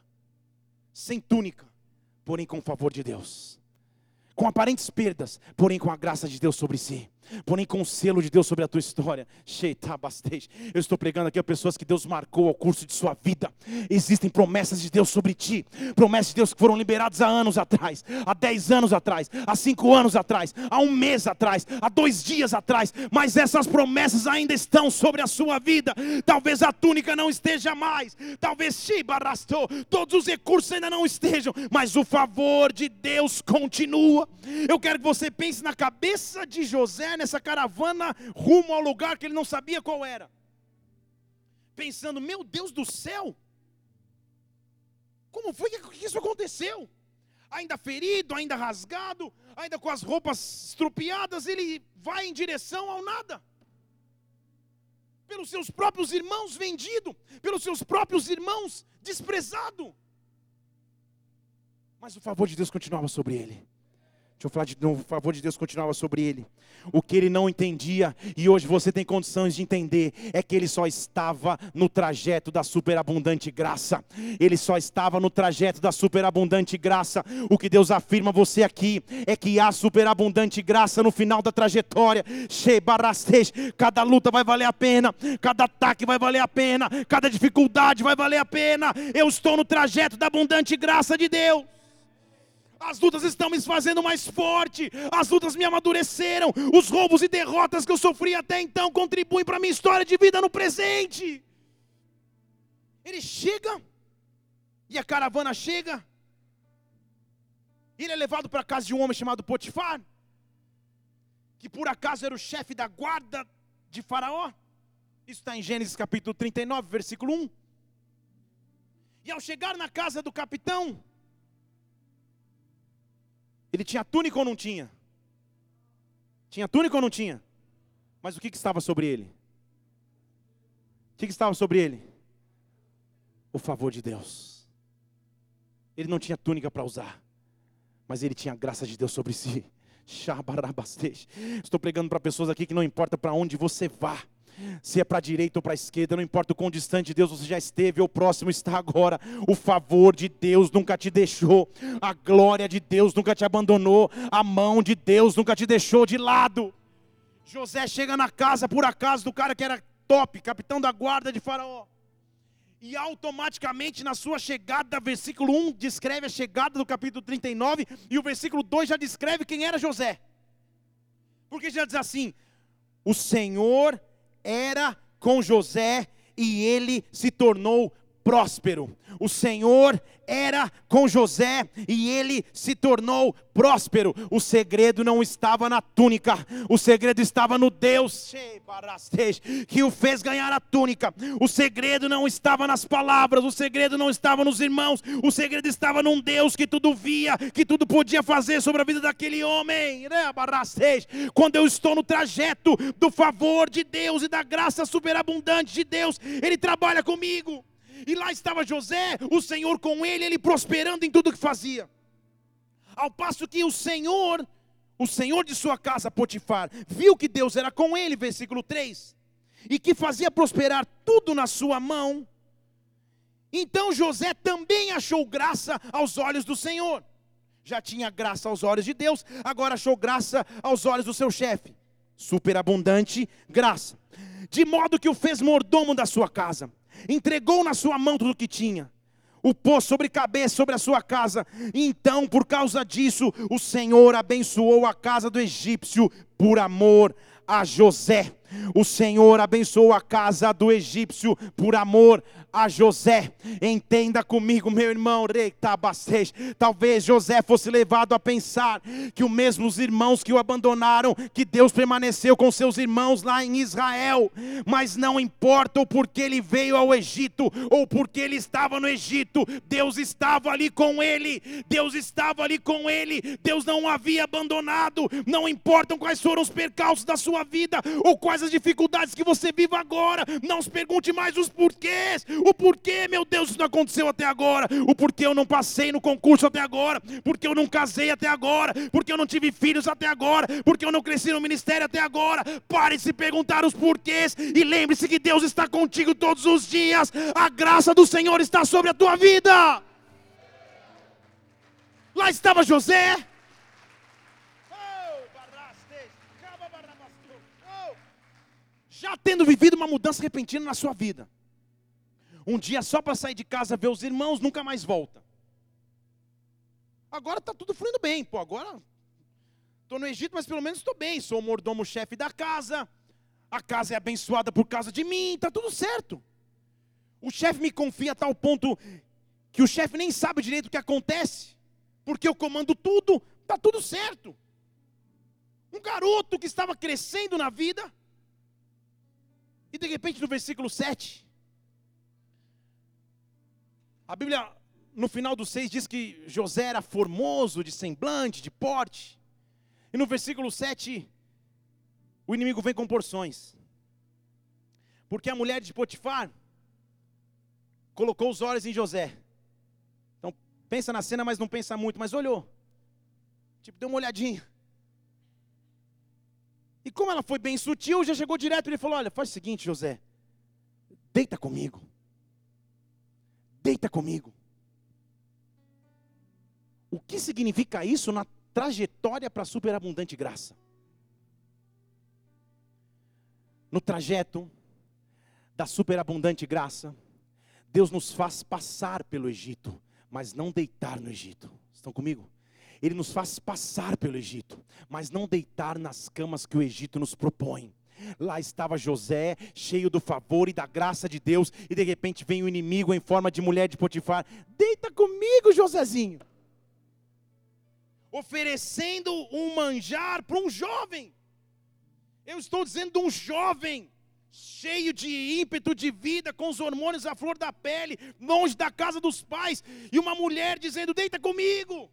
Sem túnica, porém com o favor de Deus com aparentes perdas, porém com a graça de Deus sobre si porém com o selo de Deus sobre a tua história. Eu estou pregando aqui a pessoas que Deus marcou ao curso de sua vida. Existem promessas de Deus sobre ti, promessas de Deus que foram liberadas há anos atrás, há dez anos atrás, há cinco anos atrás, há um mês atrás, há dois dias atrás, mas essas promessas ainda estão sobre a sua vida. Talvez a túnica não esteja mais, talvez todos os recursos ainda não estejam, mas o favor de Deus continua. Eu quero que você pense na cabeça de José nessa caravana rumo ao lugar que ele não sabia qual era. Pensando, meu Deus do céu, como foi que isso aconteceu? ainda ferido, ainda rasgado, ainda com as roupas estrupiadas, ele vai em direção ao nada. Pelos seus próprios irmãos vendido, pelos seus próprios irmãos desprezado. Mas o favor de Deus continuava sobre ele. Deixa eu falar de novo, o favor de Deus continuava sobre ele. O que ele não entendia, e hoje você tem condições de entender, é que ele só estava no trajeto da superabundante graça. Ele só estava no trajeto da superabundante graça. O que Deus afirma a você aqui é que há superabundante graça no final da trajetória. Cada luta vai valer a pena, cada ataque vai valer a pena, cada dificuldade vai valer a pena. Eu estou no trajeto da abundante graça de Deus. As lutas estão me fazendo mais forte. As lutas me amadureceram. Os roubos e derrotas que eu sofri até então contribuem para a minha história de vida no presente. Ele chega, e a caravana chega. Ele é levado para a casa de um homem chamado Potifar, que por acaso era o chefe da guarda de Faraó. Isso está em Gênesis capítulo 39, versículo 1. E ao chegar na casa do capitão, ele tinha túnica ou não tinha? Tinha túnica ou não tinha? Mas o que, que estava sobre ele? O que, que estava sobre ele? O favor de Deus. Ele não tinha túnica para usar, mas ele tinha a graça de Deus sobre si. Estou pregando para pessoas aqui que não importa para onde você vá, se é para a direita ou para a esquerda, não importa o quão distante de Deus você já esteve ou próximo está agora, o favor de Deus nunca te deixou, a glória de Deus nunca te abandonou, a mão de Deus nunca te deixou de lado. José chega na casa, por acaso, do cara que era top, capitão da guarda de Faraó. E automaticamente na sua chegada, versículo 1 descreve a chegada do capítulo 39, e o versículo 2 já descreve quem era José. Porque já diz assim: O Senhor era com José e ele se tornou próspero. O Senhor era com José e ele se tornou próspero. O segredo não estava na túnica, o segredo estava no Deus que o fez ganhar a túnica. O segredo não estava nas palavras, o segredo não estava nos irmãos, o segredo estava num Deus que tudo via, que tudo podia fazer sobre a vida daquele homem. Quando eu estou no trajeto do favor de Deus e da graça superabundante de Deus, Ele trabalha comigo. E lá estava José, o Senhor com ele, ele prosperando em tudo que fazia. Ao passo que o Senhor, o Senhor de sua casa, Potifar, viu que Deus era com ele, versículo 3, e que fazia prosperar tudo na sua mão. Então José também achou graça aos olhos do Senhor. Já tinha graça aos olhos de Deus, agora achou graça aos olhos do seu chefe. Superabundante graça. De modo que o fez mordomo da sua casa entregou na sua mão tudo o que tinha, o pôs sobre cabeça, sobre a sua casa. Então, por causa disso, o Senhor abençoou a casa do egípcio por amor a José. O Senhor abençoou a casa do egípcio por amor a José. Entenda comigo, meu irmão, talvez José fosse levado a pensar que os mesmos irmãos que o abandonaram, que Deus permaneceu com seus irmãos lá em Israel, mas não importa o porquê ele veio ao Egito ou porque ele estava no Egito, Deus estava ali com ele, Deus estava ali com ele, Deus não o havia abandonado, não importam quais foram os percalços da sua vida ou quais as dificuldades que você vive agora, não se pergunte mais os porquês, o porquê, meu Deus, isso não aconteceu até agora, o porquê eu não passei no concurso até agora, porque eu não casei até agora, porque eu não tive filhos até agora, porque eu não cresci no ministério até agora. Pare de se perguntar os porquês e lembre-se que Deus está contigo todos os dias, a graça do Senhor está sobre a tua vida. Lá estava José, já tendo vivido uma mudança repentina na sua vida. Um dia só para sair de casa ver os irmãos, nunca mais volta. Agora está tudo fluindo bem, pô, agora estou no Egito, mas pelo menos estou bem, sou o mordomo-chefe da casa, a casa é abençoada por causa de mim, está tudo certo. O chefe me confia a tal ponto que o chefe nem sabe direito o que acontece, porque eu comando tudo, está tudo certo. Um garoto que estava crescendo na vida, e de repente no versículo 7, a Bíblia no final do 6 diz que José era formoso de semblante, de porte. E no versículo 7, o inimigo vem com porções. Porque a mulher de Potifar colocou os olhos em José. Então, pensa na cena, mas não pensa muito, mas olhou. Tipo, deu uma olhadinha. E como ela foi bem sutil, já chegou direto e ele falou: Olha, faz o seguinte, José, deita comigo. Deita comigo. O que significa isso na trajetória para a superabundante graça? No trajeto da superabundante graça, Deus nos faz passar pelo Egito, mas não deitar no Egito. Estão comigo? Ele nos faz passar pelo Egito, mas não deitar nas camas que o Egito nos propõe. Lá estava José, cheio do favor e da graça de Deus, e de repente vem o inimigo em forma de mulher de Potifar. Deita comigo, Josézinho. Oferecendo um manjar para um jovem. Eu estou dizendo um jovem, cheio de ímpeto de vida, com os hormônios à flor da pele, longe da casa dos pais, e uma mulher dizendo: Deita comigo.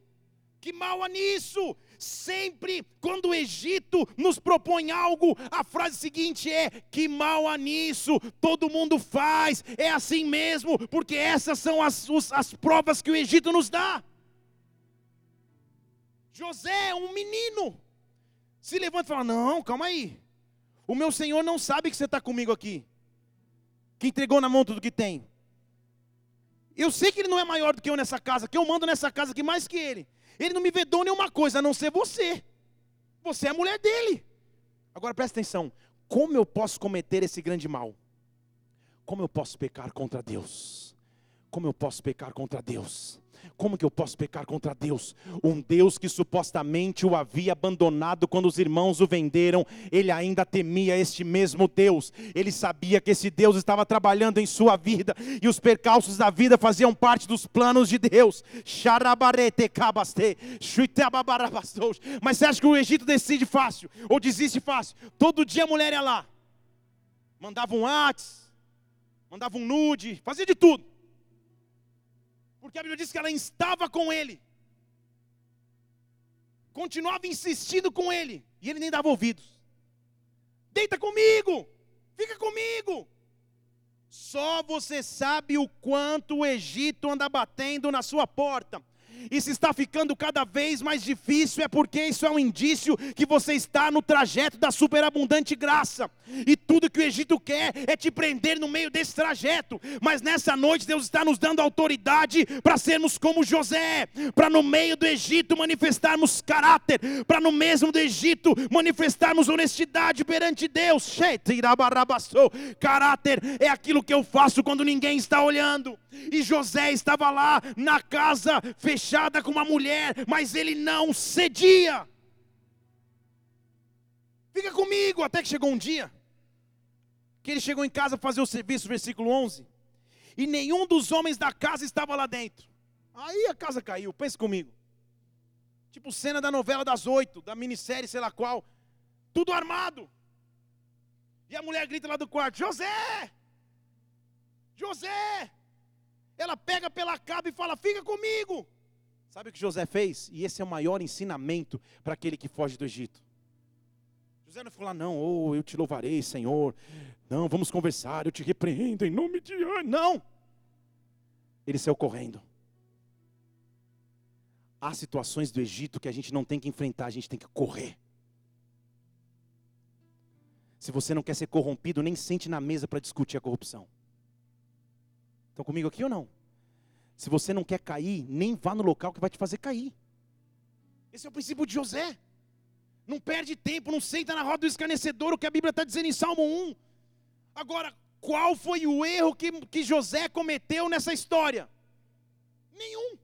Que mal há nisso? Sempre quando o Egito nos propõe algo, a frase seguinte é: que mal há nisso? Todo mundo faz, é assim mesmo, porque essas são as, os, as provas que o Egito nos dá. José, um menino, se levanta e fala: Não, calma aí, o meu senhor não sabe que você está comigo aqui, que entregou na mão tudo que tem. Eu sei que ele não é maior do que eu nessa casa, que eu mando nessa casa aqui mais que ele. Ele não me vedou nenhuma coisa, a não ser você. Você é a mulher dele. Agora presta atenção: como eu posso cometer esse grande mal? Como eu posso pecar contra Deus? Como eu posso pecar contra Deus? Como que eu posso pecar contra Deus? Um Deus que supostamente o havia abandonado quando os irmãos o venderam, ele ainda temia este mesmo Deus. Ele sabia que esse Deus estava trabalhando em sua vida e os percalços da vida faziam parte dos planos de Deus. Mas você acha que o Egito decide fácil ou desiste fácil? Todo dia a mulher ia lá, mandava um WhatsApp, mandava um nude, fazia de tudo. Porque a Bíblia diz que ela estava com ele. Continuava insistindo com ele. E ele nem dava ouvidos. Deita comigo. Fica comigo. Só você sabe o quanto o Egito anda batendo na sua porta e se está ficando cada vez mais difícil, é porque isso é um indício que você está no trajeto da superabundante graça. E tudo que o Egito quer é te prender no meio desse trajeto. Mas nessa noite Deus está nos dando autoridade para sermos como José, para no meio do Egito manifestarmos caráter, para no mesmo do Egito manifestarmos honestidade perante Deus. Caráter é aquilo que eu faço quando ninguém está olhando. E José estava lá na casa fechada com uma mulher, mas ele não cedia. Fica comigo, até que chegou um dia, que ele chegou em casa fazer o serviço, versículo 11, e nenhum dos homens da casa estava lá dentro. Aí a casa caiu, pense comigo. Tipo cena da novela das oito, da minissérie, sei lá qual, tudo armado. E a mulher grita lá do quarto: José! José! Ela pega pela capa e fala: Fica comigo. Sabe o que José fez? E esse é o maior ensinamento para aquele que foge do Egito. José não ficou lá, não, oh, eu te louvarei, Senhor. Não, vamos conversar, eu te repreendo em nome de. Não! Ele saiu correndo. Há situações do Egito que a gente não tem que enfrentar, a gente tem que correr. Se você não quer ser corrompido, nem sente na mesa para discutir a corrupção. Estão comigo aqui ou não? Se você não quer cair, nem vá no local que vai te fazer cair. Esse é o princípio de José. Não perde tempo, não senta na roda do escarnecedor, o que a Bíblia está dizendo em Salmo 1. Agora, qual foi o erro que, que José cometeu nessa história? Nenhum.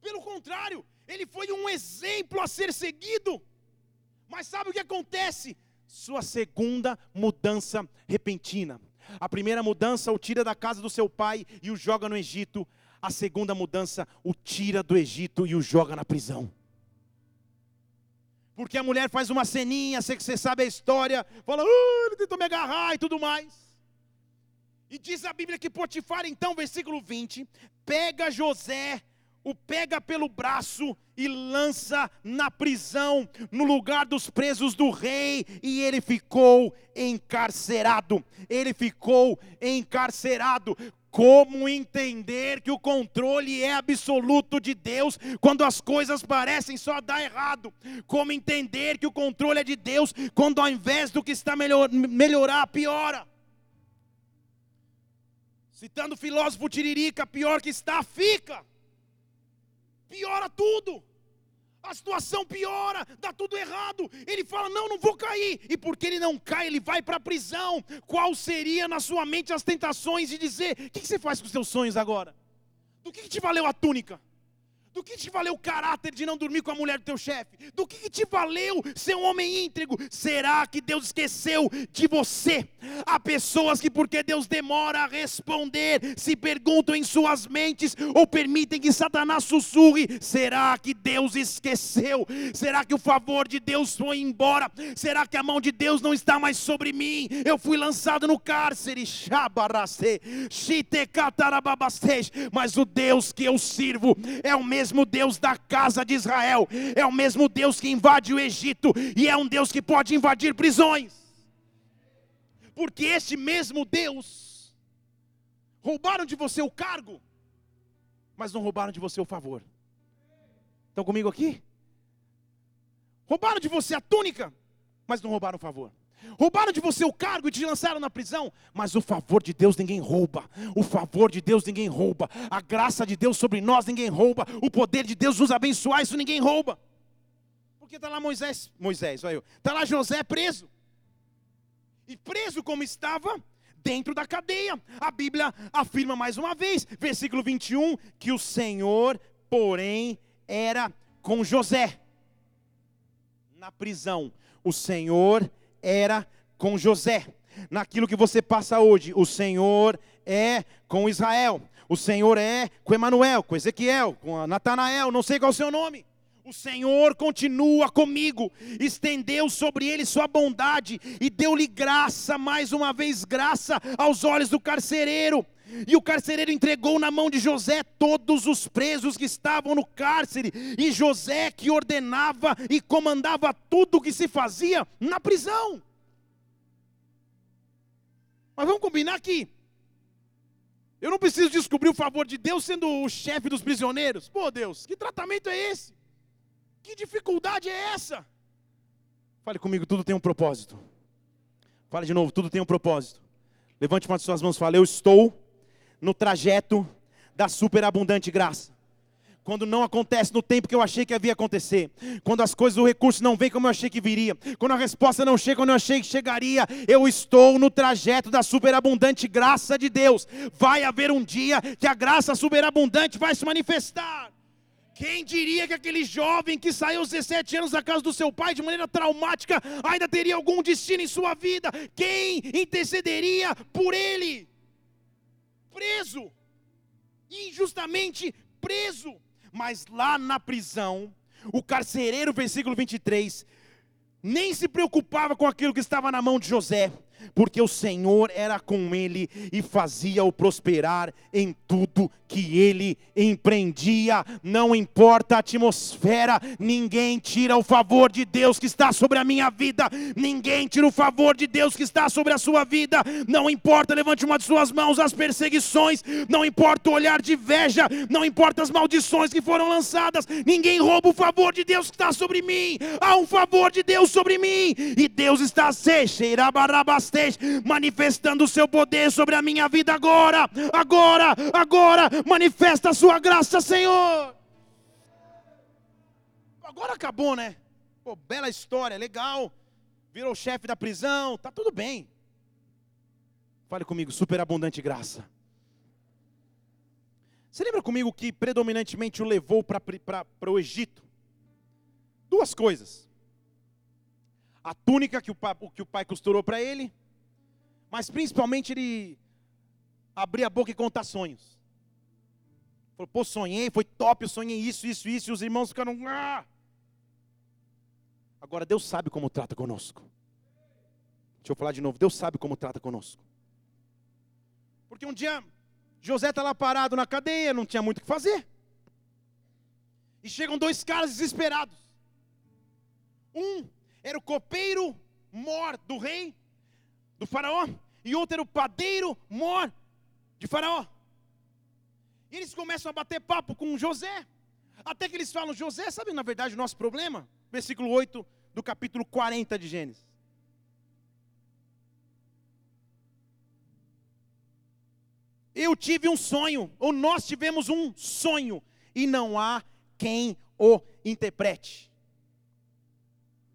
Pelo contrário, ele foi um exemplo a ser seguido. Mas sabe o que acontece? Sua segunda mudança repentina. A primeira mudança o tira da casa do seu pai e o joga no Egito. A segunda mudança o tira do Egito e o joga na prisão. Porque a mulher faz uma ceninha, sei que você sabe a história, fala, uh, ele tentou me agarrar e tudo mais. E diz a Bíblia que Potifar, então, versículo 20, pega José, o pega pelo braço e lança na prisão, no lugar dos presos do rei, e ele ficou encarcerado. Ele ficou encarcerado. Como entender que o controle é absoluto de Deus quando as coisas parecem só dar errado? Como entender que o controle é de Deus quando ao invés do que está melhor, melhorar, piora? Citando o filósofo Tiririca, pior que está, fica. Piora tudo a situação piora, dá tudo errado. Ele fala: Não, não vou cair. E porque ele não cai, ele vai para a prisão. Qual seria na sua mente as tentações de dizer: O que você faz com os seus sonhos agora? Do que te valeu a túnica? Do que te valeu o caráter de não dormir com a mulher do teu chefe? Do que te valeu ser um homem íntegro? Será que Deus esqueceu de você? Há pessoas que, porque Deus demora a responder, se perguntam em suas mentes ou permitem que Satanás sussurre: será que Deus esqueceu? Será que o favor de Deus foi embora? Será que a mão de Deus não está mais sobre mim? Eu fui lançado no cárcere, mas o Deus que eu sirvo é o mesmo mesmo Deus da casa de Israel, é o mesmo Deus que invade o Egito e é um Deus que pode invadir prisões. Porque este mesmo Deus roubaram de você o cargo, mas não roubaram de você o favor. Estão comigo aqui? Roubaram de você a túnica, mas não roubaram o favor. Roubaram de você o cargo e te lançaram na prisão, mas o favor de Deus ninguém rouba. O favor de Deus ninguém rouba. A graça de Deus sobre nós ninguém rouba. O poder de Deus nos abençoar, isso ninguém rouba. Porque está lá Moisés, Moisés, olha eu. Está lá José preso. E preso como estava, dentro da cadeia. A Bíblia afirma mais uma vez, versículo 21, que o Senhor, porém, era com José. Na prisão, o Senhor era com José. Naquilo que você passa hoje, o Senhor é com Israel. O Senhor é com Emanuel, com Ezequiel, com Natanael, não sei qual é o seu nome. O Senhor continua comigo, estendeu sobre ele sua bondade e deu-lhe graça, mais uma vez graça aos olhos do carcereiro. E o carcereiro entregou na mão de José todos os presos que estavam no cárcere, e José que ordenava e comandava tudo o que se fazia na prisão. Mas vamos combinar aqui. Eu não preciso descobrir o favor de Deus sendo o chefe dos prisioneiros. Pô, Deus, que tratamento é esse? Que dificuldade é essa? Fale comigo, tudo tem um propósito. Fale de novo, tudo tem um propósito. Levante uma de suas mãos e fale: Eu estou no trajeto da superabundante graça. Quando não acontece no tempo que eu achei que havia acontecer, quando as coisas, o recurso não vem como eu achei que viria, quando a resposta não chega como eu achei que chegaria, eu estou no trajeto da superabundante graça de Deus. Vai haver um dia que a graça superabundante vai se manifestar. Quem diria que aquele jovem que saiu aos 17 anos da casa do seu pai de maneira traumática ainda teria algum destino em sua vida? Quem intercederia por ele? Preso, injustamente preso. Mas lá na prisão, o carcereiro, versículo 23, nem se preocupava com aquilo que estava na mão de José, porque o Senhor era com ele e fazia-o prosperar em tudo que ele empreendia. Não importa a atmosfera, ninguém tira o favor de Deus que está sobre a minha vida, ninguém tira o favor de Deus que está sobre a sua vida. Não importa, levante uma de suas mãos as perseguições, não importa o olhar de inveja, não importa as maldições que foram lançadas, ninguém rouba o favor de Deus que está sobre mim. Há um favor de Deus sobre mim, e Deus está se manifestando o seu poder sobre a minha vida agora, agora, agora, manifesta a sua graça, Senhor. Agora acabou, né? Pô, bela história, legal. Virou chefe da prisão, tá tudo bem. Fale comigo, superabundante graça. Você lembra comigo que predominantemente o levou para o Egito? Duas coisas. A túnica que o que o pai costurou para ele, mas principalmente ele abrir a boca e contar sonhos. Falou, pô, sonhei, foi top, eu sonhei isso, isso, isso, e os irmãos ficaram. Ah! Agora Deus sabe como trata conosco. Deixa eu falar de novo, Deus sabe como trata conosco. Porque um dia José está lá parado na cadeia, não tinha muito o que fazer. E chegam dois caras desesperados. Um era o copeiro mor do rei, do faraó, e outro era o padeiro mor de faraó. E eles começam a bater papo com José. Até que eles falam, José, sabe na verdade o nosso problema? Versículo 8 do capítulo 40 de Gênesis. Eu tive um sonho, ou nós tivemos um sonho, e não há quem o interprete.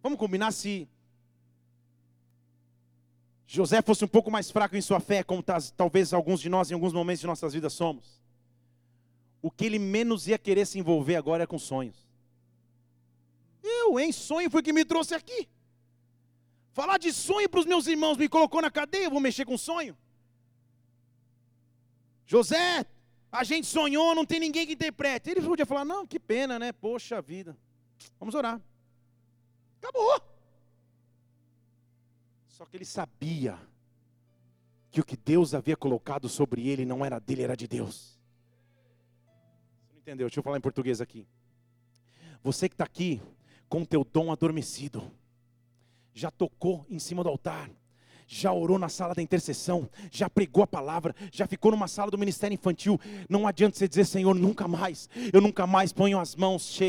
Vamos combinar se José fosse um pouco mais fraco em sua fé, como talvez alguns de nós em alguns momentos de nossas vidas somos. O que ele menos ia querer se envolver agora é com sonhos. Eu, em sonho, foi que me trouxe aqui. Falar de sonho para os meus irmãos me colocou na cadeia, eu vou mexer com sonho. José, a gente sonhou, não tem ninguém que interprete. Ele podia falar: não, que pena, né? Poxa vida. Vamos orar. Acabou. Só que ele sabia que o que Deus havia colocado sobre ele não era dele, era de Deus. Você não entendeu? Deixa eu falar em português aqui. Você que está aqui com o teu dom adormecido, já tocou em cima do altar, já orou na sala da intercessão, já pregou a palavra, já ficou numa sala do ministério infantil. Não adianta você dizer, Senhor, nunca mais, eu nunca mais ponho as mãos,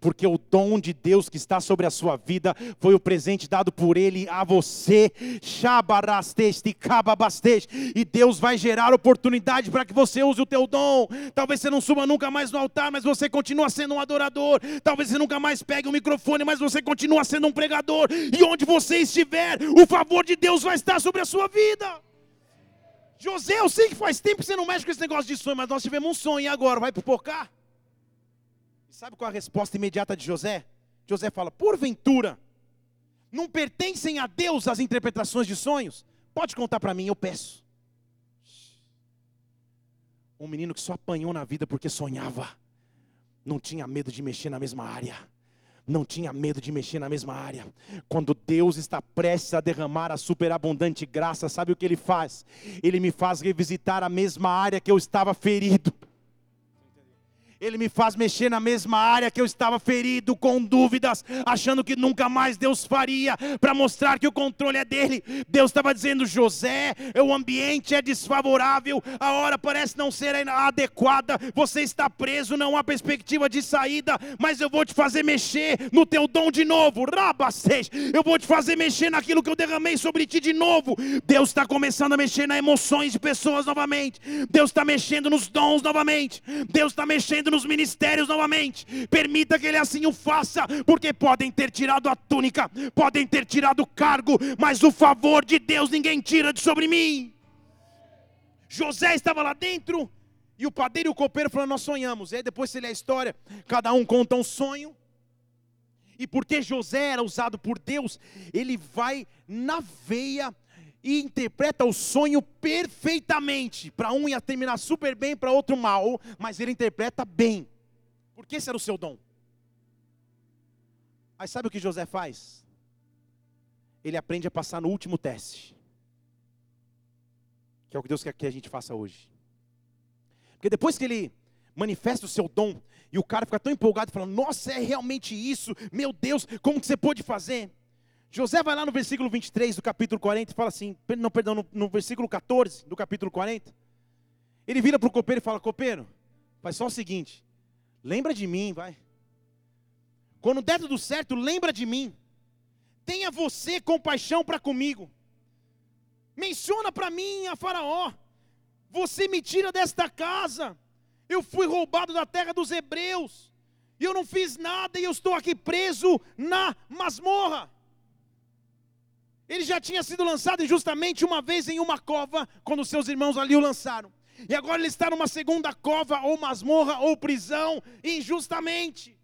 porque o dom de Deus que está sobre a sua vida foi o presente dado por Ele a você, e Deus vai gerar oportunidade para que você use o teu dom. Talvez você não suba nunca mais no altar, mas você continua sendo um adorador. Talvez você nunca mais pegue o microfone, mas você continua sendo um pregador. E onde você estiver, o favor de Deus vai estar sobre a sua vida. José, eu sei que faz tempo que você não mexe com esse negócio de sonho, mas nós tivemos um sonho e agora vai pipocar? E sabe qual é a resposta imediata de José? José fala: porventura, não pertencem a Deus as interpretações de sonhos? Pode contar para mim, eu peço. Um menino que só apanhou na vida porque sonhava, não tinha medo de mexer na mesma área não tinha medo de mexer na mesma área. Quando Deus está prestes a derramar a superabundante graça, sabe o que Ele faz? Ele me faz revisitar a mesma área que eu estava ferido. Ele me faz mexer na mesma área que eu estava ferido, com dúvidas, achando que nunca mais Deus faria, para mostrar que o controle é dele. Deus estava dizendo: José, o ambiente é desfavorável, a hora parece não ser adequada, você está preso, não há perspectiva de saída, mas eu vou te fazer mexer no teu dom de novo, rabacês, eu vou te fazer mexer naquilo que eu derramei sobre ti de novo. Deus está começando a mexer nas emoções de pessoas novamente, Deus está mexendo nos dons novamente, Deus está mexendo nos ministérios novamente. Permita que Ele assim o faça, porque podem ter tirado a túnica, podem ter tirado o cargo, mas o favor de Deus ninguém tira de sobre mim. José estava lá dentro, e o padeiro e o copeiro falaram: Nós sonhamos. E aí depois você lê a história, cada um conta um sonho. E porque José era usado por Deus, ele vai na veia e interpreta o sonho perfeitamente. Para um ia terminar super bem, para outro mal, mas ele interpreta bem. Porque esse era o seu dom. Aí sabe o que José faz? Ele aprende a passar no último teste. Que é o que Deus quer que a gente faça hoje. Porque depois que ele manifesta o seu dom, e o cara fica tão empolgado, falando: Nossa, é realmente isso, meu Deus, como que você pôde fazer? José vai lá no versículo 23 do capítulo 40 e fala assim, não, perdão, no, no versículo 14 do capítulo 40. Ele vira para o copeiro e fala: Copeiro, faz só o seguinte, lembra de mim, vai. Quando der tudo certo, lembra de mim. Tenha você compaixão para comigo. Menciona para mim a Faraó. Você me tira desta casa. Eu fui roubado da terra dos hebreus. E eu não fiz nada e eu estou aqui preso na masmorra. Ele já tinha sido lançado injustamente uma vez em uma cova, quando seus irmãos ali o lançaram. E agora ele está numa segunda cova, ou masmorra, ou prisão, injustamente.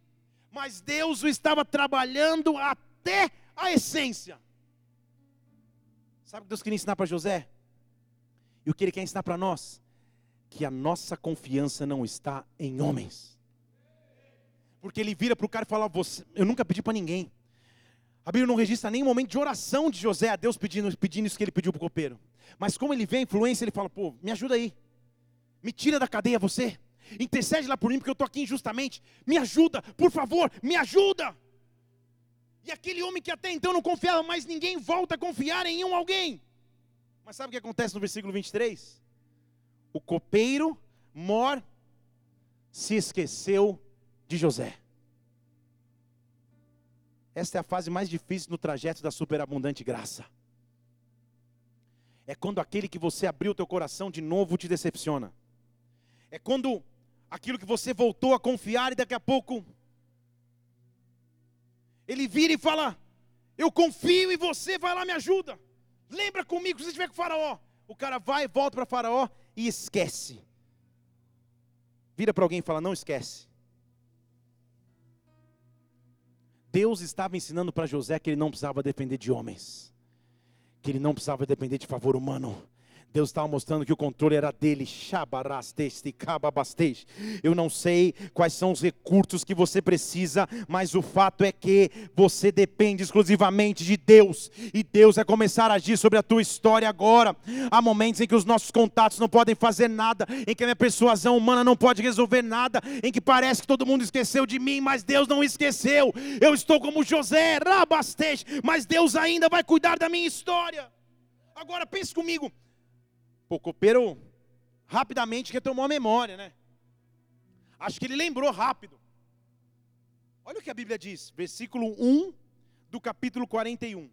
Mas Deus o estava trabalhando até a essência. Sabe o que Deus queria ensinar para José? E o que Ele quer ensinar para nós? Que a nossa confiança não está em homens. Porque ele vira para o cara e fala: Eu nunca pedi para ninguém. A Bíblia não registra nenhum momento de oração de José a Deus pedindo, pedindo isso que ele pediu para o copeiro. Mas como ele vê a influência, ele fala: pô, me ajuda aí. Me tira da cadeia você. Intercede lá por mim, porque eu estou aqui injustamente. Me ajuda, por favor, me ajuda. E aquele homem que até então não confiava mais ninguém, volta a confiar em um alguém. Mas sabe o que acontece no versículo 23? O copeiro, Mor, se esqueceu de José. Esta é a fase mais difícil no trajeto da superabundante graça. É quando aquele que você abriu o teu coração de novo te decepciona. É quando aquilo que você voltou a confiar e daqui a pouco ele vira e fala: Eu confio em você, vai lá me ajuda. Lembra comigo se você estiver com o faraó. O cara vai, volta para faraó e esquece. Vira para alguém e fala: Não esquece. Deus estava ensinando para José que ele não precisava depender de homens, que ele não precisava depender de favor humano, Deus estava mostrando que o controle era dele. Eu não sei quais são os recursos que você precisa, mas o fato é que você depende exclusivamente de Deus. E Deus vai começar a agir sobre a tua história agora. Há momentos em que os nossos contatos não podem fazer nada, em que a minha persuasão humana não pode resolver nada, em que parece que todo mundo esqueceu de mim, mas Deus não esqueceu. Eu estou como José, rabastej, mas Deus ainda vai cuidar da minha história. Agora pense comigo, o copeiro rapidamente retomou a memória, né? Acho que ele lembrou rápido. Olha o que a Bíblia diz, versículo 1 do capítulo 41.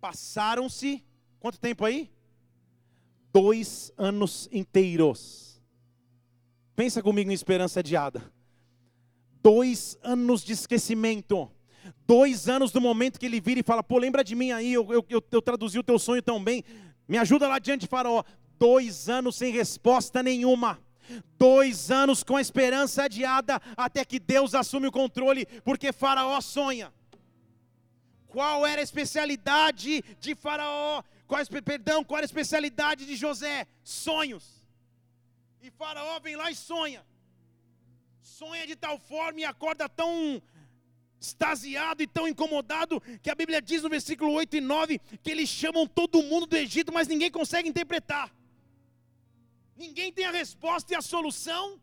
Passaram-se, quanto tempo aí? Dois anos inteiros. Pensa comigo em esperança adiada. Dois anos de esquecimento. Dois anos do momento que ele vira e fala: Pô, lembra de mim aí, eu, eu, eu, eu traduzi o teu sonho tão bem. Me ajuda lá diante de Faraó. Dois anos sem resposta nenhuma. Dois anos com a esperança adiada até que Deus assume o controle, porque Faraó sonha. Qual era a especialidade de Faraó? Qual, perdão, qual era a especialidade de José? Sonhos. E Faraó vem lá e sonha. Sonha de tal forma e acorda tão extasiado e tão incomodado que a Bíblia diz no versículo 8 e 9 que eles chamam todo mundo do Egito, mas ninguém consegue interpretar. Ninguém tem a resposta e a solução.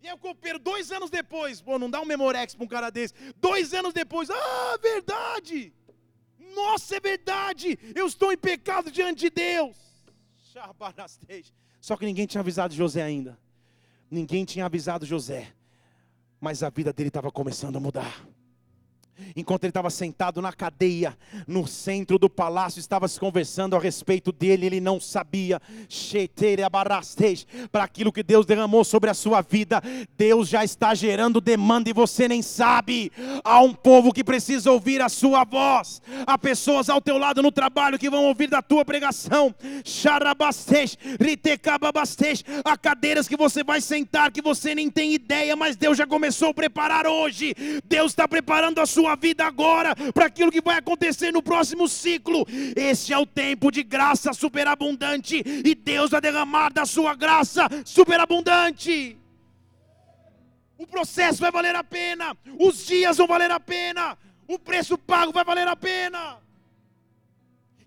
E aí o copeiro, dois anos depois, pô, não dá um memorex para um cara desse. Dois anos depois, ah, verdade. Nossa, é verdade. Eu estou em pecado diante de Deus. Só que ninguém tinha avisado José ainda. Ninguém tinha avisado José. Mas a vida dele estava começando a mudar enquanto ele estava sentado na cadeia, no centro do palácio, estava se conversando a respeito dele, ele não sabia, para aquilo que Deus derramou sobre a sua vida, Deus já está gerando demanda e você nem sabe. Há um povo que precisa ouvir a sua voz, há pessoas ao teu lado no trabalho que vão ouvir da tua pregação, há cadeiras que você vai sentar que você nem tem ideia, mas Deus já começou a preparar hoje, Deus está preparando a sua sua vida agora para aquilo que vai acontecer no próximo ciclo. Este é o tempo de graça superabundante e Deus vai derramar da sua graça superabundante. O processo vai valer a pena, os dias vão valer a pena, o preço pago vai valer a pena.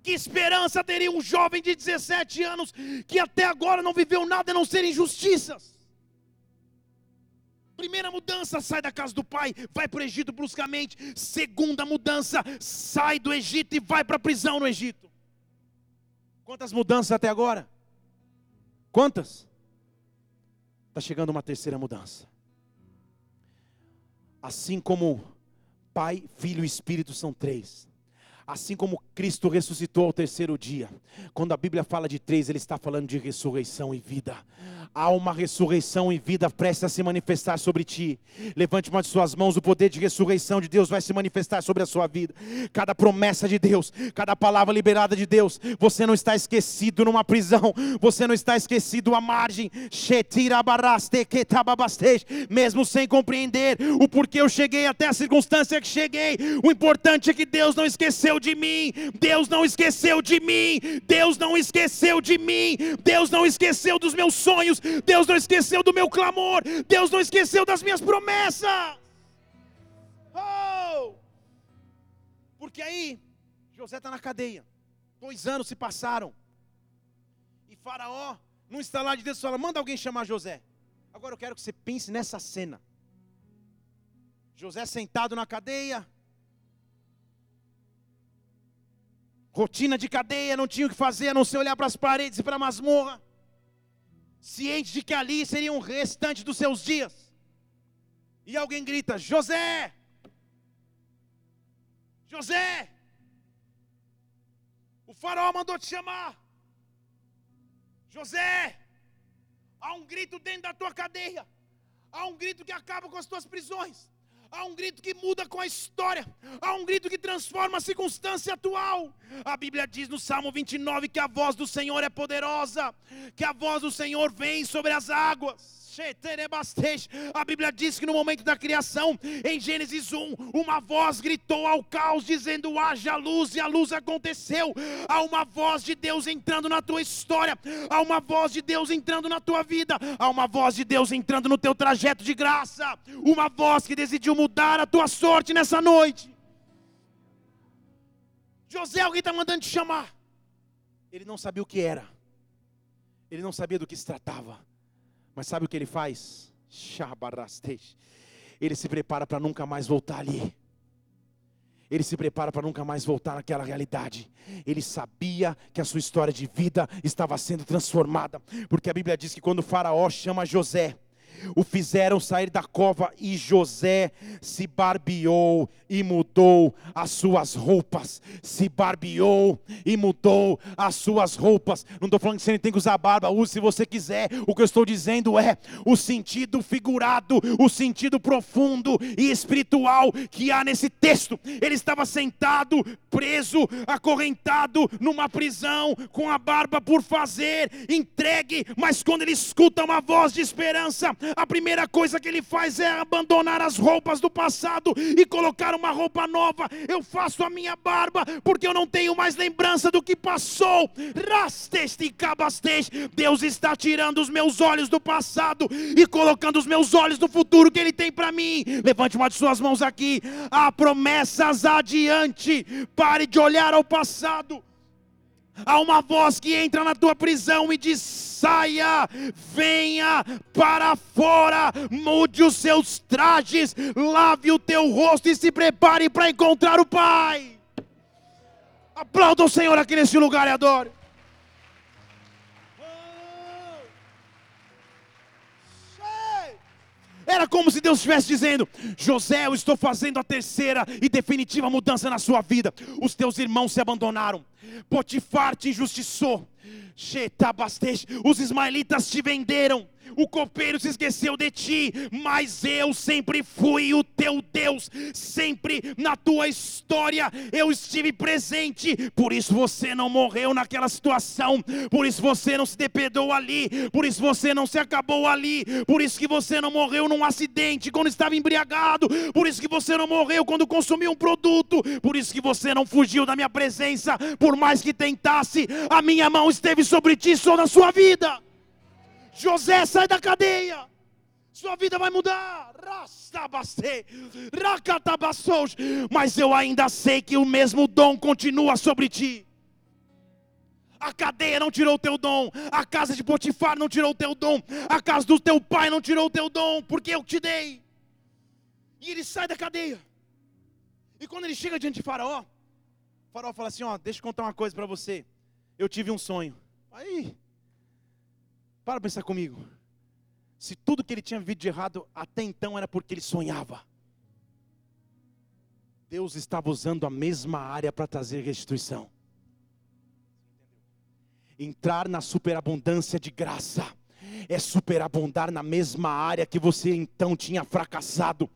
Que esperança teria um jovem de 17 anos que até agora não viveu nada a não ser injustiças? Primeira mudança, sai da casa do pai, vai para o Egito bruscamente. Segunda mudança, sai do Egito e vai para a prisão no Egito. Quantas mudanças até agora? Quantas? Está chegando uma terceira mudança. Assim como Pai, Filho e Espírito são três. Assim como Cristo ressuscitou ao terceiro dia. Quando a Bíblia fala de três, ele está falando de ressurreição e vida há uma ressurreição e vida prestes a se manifestar sobre ti. Levante uma de suas mãos, o poder de ressurreição de Deus vai se manifestar sobre a sua vida. Cada promessa de Deus, cada palavra liberada de Deus, você não está esquecido numa prisão, você não está esquecido à margem, mesmo sem compreender o porquê eu cheguei até a circunstância que cheguei. O importante é que Deus não esqueceu de mim, Deus não esqueceu de mim, Deus não esqueceu de mim, Deus não esqueceu dos meus sonhos, Deus não esqueceu do meu clamor, Deus não esqueceu das minhas promessas. Oh! que aí, José está na cadeia. Dois anos se passaram. E Faraó, num estalar de Deus, fala: manda alguém chamar José. Agora eu quero que você pense nessa cena. José sentado na cadeia. Rotina de cadeia, não tinha o que fazer a não ser olhar para as paredes e para a masmorra. Ciente de que ali seria um restante dos seus dias. E alguém grita: José! José! O faraó mandou te chamar. José! Há um grito dentro da tua cadeia. Há um grito que acaba com as tuas prisões. Há um grito que muda com a história. Há um grito que transforma a circunstância atual. A Bíblia diz no Salmo 29 que a voz do Senhor é poderosa, que a voz do Senhor vem sobre as águas. A Bíblia diz que no momento da criação, em Gênesis 1, uma voz gritou ao caos, dizendo: haja luz, e a luz aconteceu. Há uma voz de Deus entrando na tua história, há uma voz de Deus entrando na tua vida, há uma voz de Deus entrando no teu trajeto de graça, uma voz que decidiu mudar a tua sorte nessa noite. José, alguém está mandando te chamar. Ele não sabia o que era, ele não sabia do que se tratava mas sabe o que ele faz? Ele se prepara para nunca mais voltar ali. Ele se prepara para nunca mais voltar naquela realidade. Ele sabia que a sua história de vida estava sendo transformada, porque a Bíblia diz que quando Faraó chama José, o fizeram sair da cova e José se barbeou e mudou as suas roupas. Se barbeou e mudou as suas roupas. Não estou falando que você tem que usar barba, use se você quiser. O que eu estou dizendo é o sentido figurado, o sentido profundo e espiritual que há nesse texto. Ele estava sentado, preso, acorrentado numa prisão, com a barba por fazer, entregue, mas quando ele escuta uma voz de esperança, a primeira coisa que ele faz é abandonar as roupas do passado e colocar uma roupa nova. Eu faço a minha barba porque eu não tenho mais lembrança do que passou. Rasteste cabasteste. Deus está tirando os meus olhos do passado e colocando os meus olhos no futuro que Ele tem para mim. Levante uma de suas mãos aqui. Há promessas adiante. Pare de olhar ao passado. Há uma voz que entra na tua prisão e diz: saia, venha para fora, mude os seus trajes, lave o teu rosto e se prepare para encontrar o Pai. Aplauda o Senhor aqui nesse lugar e adore. Era como se Deus estivesse dizendo: José, eu estou fazendo a terceira e definitiva mudança na sua vida. Os teus irmãos se abandonaram, Potifar te injustiçou, os ismaelitas te venderam o copeiro se esqueceu de ti, mas eu sempre fui o teu Deus, sempre na tua história eu estive presente, por isso você não morreu naquela situação, por isso você não se depedou ali, por isso você não se acabou ali, por isso que você não morreu num acidente quando estava embriagado, por isso que você não morreu quando consumiu um produto, por isso que você não fugiu da minha presença, por mais que tentasse, a minha mão esteve sobre ti, só na sua vida. José, sai da cadeia. Sua vida vai mudar. Mas eu ainda sei que o mesmo dom continua sobre ti. A cadeia não tirou o teu dom, a casa de Potifar não tirou o teu dom, a casa do teu pai não tirou o teu dom, porque eu te dei. E ele sai da cadeia. E quando ele chega diante de Faraó, Faraó fala assim: Ó, deixa eu contar uma coisa para você. Eu tive um sonho. Aí, para pensar comigo. Se tudo que ele tinha vivido de errado até então era porque ele sonhava. Deus estava usando a mesma área para trazer restituição. Entrar na superabundância de graça é superabundar na mesma área que você então tinha fracassado,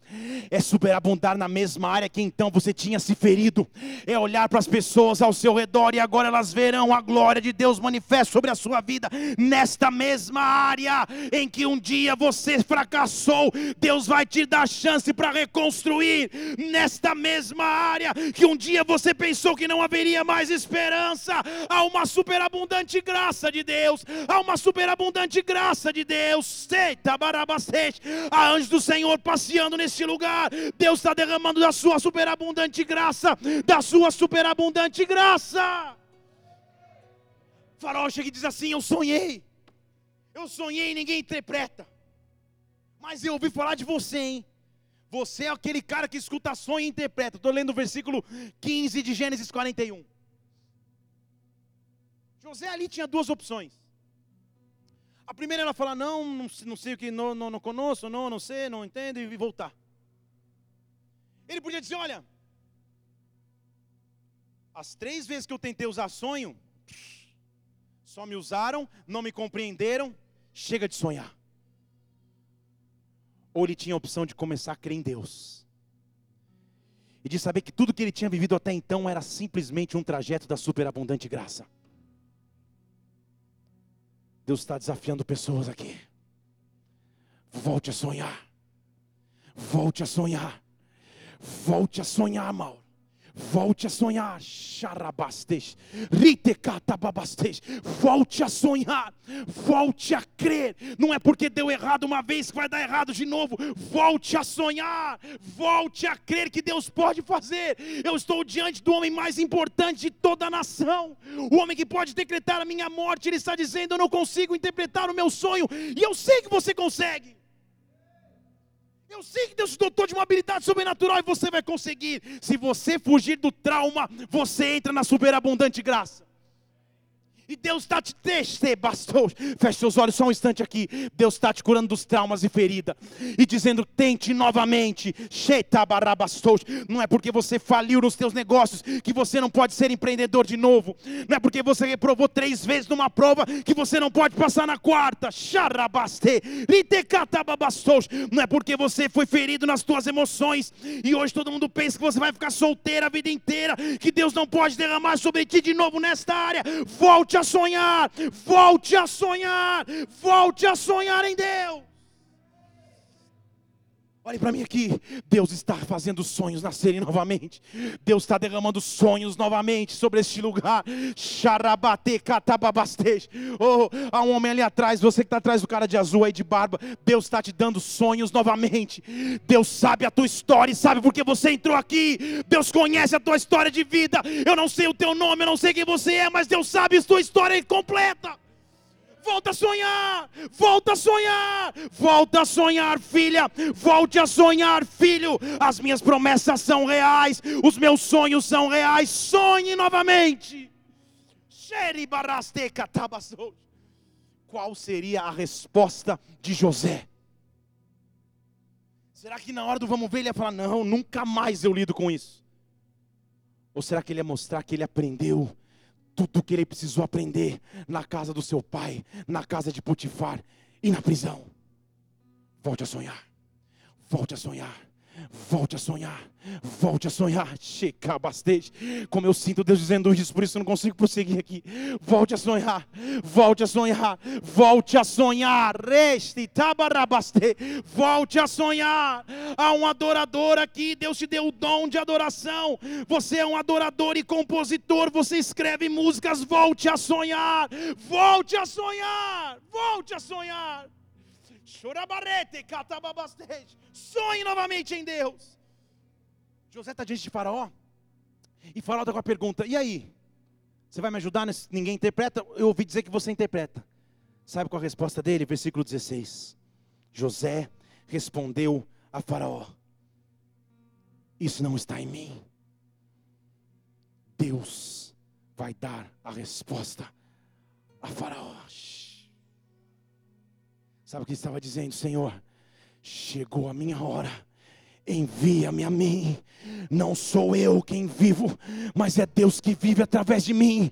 é superabundar na mesma área que então você tinha se ferido, é olhar para as pessoas ao seu redor e agora elas verão a glória de Deus manifesta sobre a sua vida, nesta mesma área em que um dia você fracassou, Deus vai te dar chance para reconstruir, nesta mesma área que um dia você pensou que não haveria mais esperança, há uma superabundante graça de Deus, há uma superabundante graça graça de Deus, a anjo do Senhor passeando neste lugar. Deus está derramando da sua superabundante graça, da sua superabundante graça. O farol chega e diz assim: Eu sonhei, eu sonhei e ninguém interpreta, mas eu ouvi falar de você, hein? Você é aquele cara que escuta sonho e interpreta. Estou lendo o versículo 15 de Gênesis 41. José ali tinha duas opções. A primeira ela fala, não, não, não sei o que, não, não, não conosco, não, não sei, não entendo, e voltar. Ele podia dizer, olha, as três vezes que eu tentei usar sonho, só me usaram, não me compreenderam, chega de sonhar. Ou ele tinha a opção de começar a crer em Deus. E de saber que tudo que ele tinha vivido até então era simplesmente um trajeto da superabundante graça. Deus está desafiando pessoas aqui. Volte a sonhar. Volte a sonhar. Volte a sonhar, Mauro. Volte a sonhar, charabastes, ritecatababastes. Volte a sonhar, volte a crer. Não é porque deu errado uma vez que vai dar errado de novo. Volte a sonhar, volte a crer que Deus pode fazer. Eu estou diante do homem mais importante de toda a nação, o homem que pode decretar a minha morte. Ele está dizendo: Eu não consigo interpretar o meu sonho, e eu sei que você consegue. Eu sei que Deus te dotou de uma habilidade sobrenatural e você vai conseguir. Se você fugir do trauma, você entra na superabundante graça. E Deus está te bastou. Feche seus olhos só um instante aqui. Deus está te curando dos traumas e ferida. E dizendo, tente novamente. Não é porque você faliu nos teus negócios que você não pode ser empreendedor de novo. Não é porque você reprovou três vezes numa prova que você não pode passar na quarta. Não é porque você foi ferido nas tuas emoções e hoje todo mundo pensa que você vai ficar solteira a vida inteira, que Deus não pode derramar sobre ti de novo nesta área. Volte a sonhar, volte a sonhar, volte a sonhar em Deus. Olhe para mim aqui, Deus está fazendo sonhos nascerem novamente. Deus está derramando sonhos novamente sobre este lugar. Xarabate catababastej. Oh, há um homem ali atrás, você que está atrás do cara de azul aí de barba. Deus está te dando sonhos novamente. Deus sabe a tua história e sabe porque você entrou aqui. Deus conhece a tua história de vida. Eu não sei o teu nome, eu não sei quem você é, mas Deus sabe a tua história completa. Volta a sonhar, volta a sonhar, volta a sonhar, filha, volte a sonhar, filho. As minhas promessas são reais, os meus sonhos são reais. Sonhe novamente. Qual seria a resposta de José? Será que na hora do vamos ver ele ia falar: Não, nunca mais eu lido com isso? Ou será que ele ia mostrar que ele aprendeu tudo que ele precisou aprender na casa do seu pai, na casa de Potifar e na prisão. Volte a sonhar, volte a sonhar. Volte a sonhar, volte a sonhar. Checabastej. Como eu sinto Deus dizendo isso, por isso eu não consigo prosseguir aqui. Volte a sonhar, volte a sonhar, volte a sonhar. Reste tabarabaste. Volte a sonhar. Há um adorador aqui, Deus te deu o dom de adoração. Você é um adorador e compositor, você escreve músicas. Volte a sonhar, volte a sonhar, volte a sonhar. Sonhe novamente em Deus. José está diante de Faraó. E Faraó está com a pergunta: e aí? Você vai me ajudar? Ninguém interpreta? Eu ouvi dizer que você interpreta. Sabe qual a resposta dele? Versículo 16. José respondeu a Faraó: Isso não está em mim. Deus vai dar a resposta a Faraó. Sabe o que estava dizendo, Senhor? Chegou a minha hora envia-me a mim. Não sou eu quem vivo, mas é Deus que vive através de mim.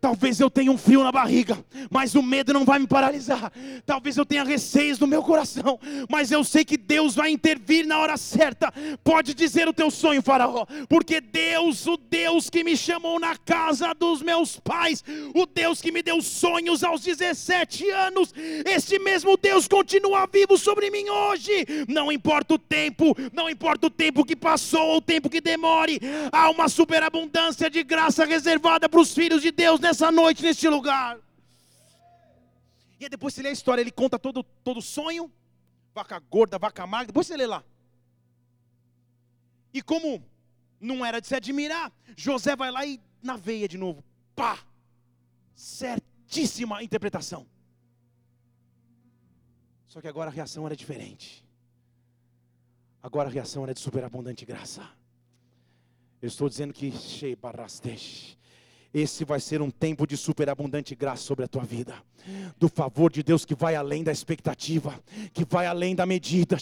Talvez eu tenha um frio na barriga, mas o medo não vai me paralisar. Talvez eu tenha receios no meu coração, mas eu sei que Deus vai intervir na hora certa. Pode dizer o teu sonho, Faraó, porque Deus, o Deus que me chamou na casa dos meus pais, o Deus que me deu sonhos aos 17 anos, este mesmo Deus continua vivo sobre mim hoje. Não importa o tempo, não importa o tempo que passou ou o tempo que demore, há uma superabundância de graça reservada para os filhos de Deus nessa noite, neste lugar. E aí depois você lê a história, ele conta todo todo sonho, vaca gorda, vaca magra, depois você lê lá. E como não era de se admirar, José vai lá e na veia de novo, pá, certíssima interpretação. Só que agora a reação era diferente. Agora a reação era de superabundante graça. Eu estou dizendo que esse vai ser um tempo de superabundante graça sobre a tua vida. Do favor de Deus que vai além da expectativa, que vai além da medida.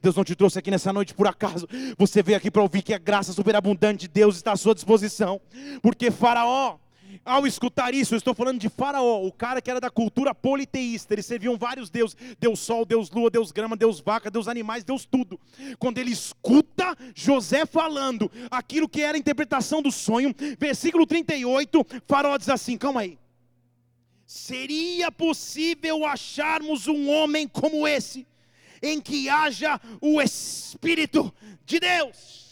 Deus não te trouxe aqui nessa noite por acaso. Você veio aqui para ouvir que a graça superabundante de Deus está à sua disposição. Porque Faraó ao escutar isso, eu estou falando de Faraó, o cara que era da cultura politeísta, eles serviam vários deuses: Deus Sol, Deus Lua, Deus Grama, Deus Vaca, Deus Animais, Deus tudo. Quando ele escuta José falando aquilo que era a interpretação do sonho, versículo 38, Faraó diz assim: calma aí. Seria possível acharmos um homem como esse, em que haja o Espírito de Deus?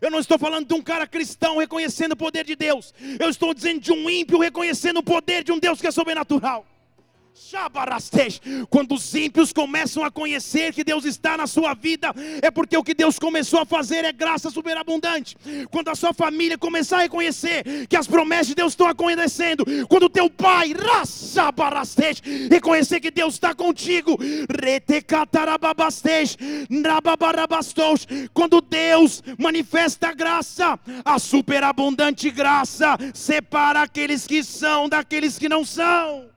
Eu não estou falando de um cara cristão reconhecendo o poder de Deus. Eu estou dizendo de um ímpio reconhecendo o poder de um Deus que é sobrenatural. Quando os ímpios começam a conhecer que Deus está na sua vida, é porque o que Deus começou a fazer é graça superabundante. Quando a sua família começar a reconhecer que as promessas de Deus estão acontecendo, quando o teu pai, reconhecer que Deus está contigo, quando Deus manifesta a graça, a superabundante graça separa aqueles que são daqueles que não são.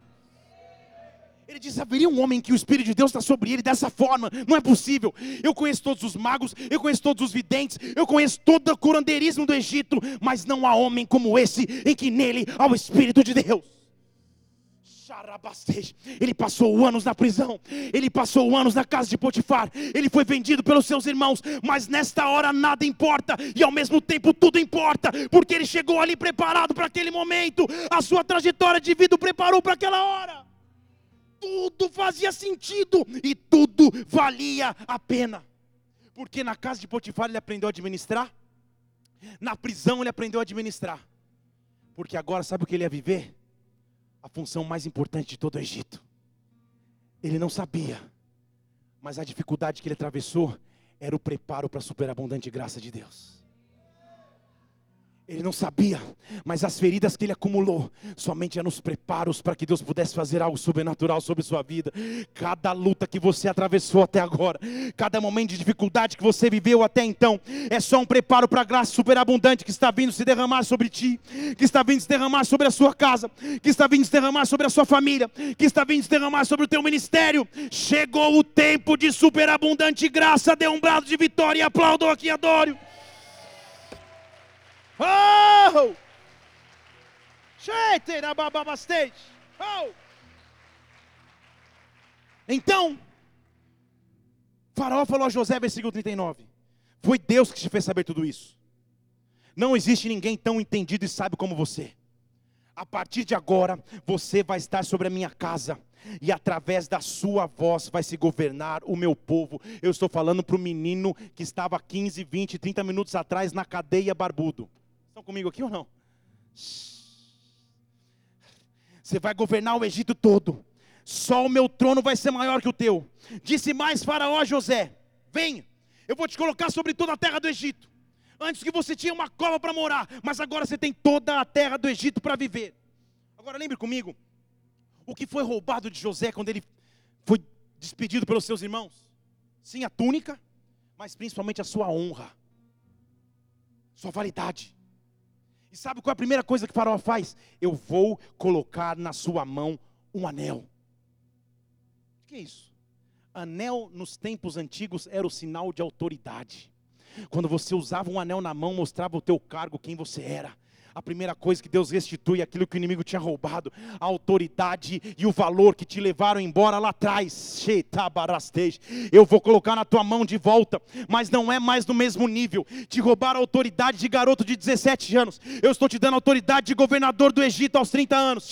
Ele diz: haveria um homem que o Espírito de Deus está sobre ele dessa forma? Não é possível. Eu conheço todos os magos, eu conheço todos os videntes, eu conheço todo o curandeirismo do Egito, mas não há homem como esse em que nele há o Espírito de Deus. Ele passou anos na prisão, ele passou anos na casa de Potifar, ele foi vendido pelos seus irmãos, mas nesta hora nada importa e ao mesmo tempo tudo importa, porque ele chegou ali preparado para aquele momento, a sua trajetória de vida o preparou para aquela hora tudo fazia sentido e tudo valia a pena. Porque na casa de Potifar ele aprendeu a administrar, na prisão ele aprendeu a administrar. Porque agora sabe o que ele ia viver? A função mais importante de todo o Egito. Ele não sabia, mas a dificuldade que ele atravessou era o preparo para a superabundante graça de Deus. Ele não sabia, mas as feridas que ele acumulou somente eram os preparos para que Deus pudesse fazer algo sobrenatural sobre sua vida. Cada luta que você atravessou até agora, cada momento de dificuldade que você viveu até então, é só um preparo para a graça superabundante que está vindo se derramar sobre ti, que está vindo se derramar sobre a sua casa, que está vindo se derramar sobre a sua família, que está vindo se derramar sobre o teu ministério. Chegou o tempo de superabundante graça, dê um brado de vitória e aplaudam aqui, adoro. Oh! Oh! Então, Faraó falou a José, versículo 39. Foi Deus que te fez saber tudo isso. Não existe ninguém tão entendido e sábio como você. A partir de agora, você vai estar sobre a minha casa, e através da sua voz vai se governar o meu povo. Eu estou falando para o menino que estava 15, 20, 30 minutos atrás na cadeia barbudo. Estão comigo aqui ou não? Você vai governar o Egito todo. Só o meu trono vai ser maior que o teu. Disse mais Faraó José: Venha, eu vou te colocar sobre toda a terra do Egito. Antes que você tinha uma cova para morar, mas agora você tem toda a terra do Egito para viver. Agora lembre comigo, o que foi roubado de José quando ele foi despedido pelos seus irmãos? Sim, a túnica, mas principalmente a sua honra, sua validade. E sabe qual é a primeira coisa que faraó faz? Eu vou colocar na sua mão um anel. O que é isso? Anel nos tempos antigos era o sinal de autoridade. Quando você usava um anel na mão, mostrava o teu cargo, quem você era a primeira coisa que Deus restitui é aquilo que o inimigo tinha roubado, a autoridade e o valor que te levaram embora lá atrás. Eu vou colocar na tua mão de volta, mas não é mais no mesmo nível. Te roubaram a autoridade de garoto de 17 anos. Eu estou te dando autoridade de governador do Egito aos 30 anos.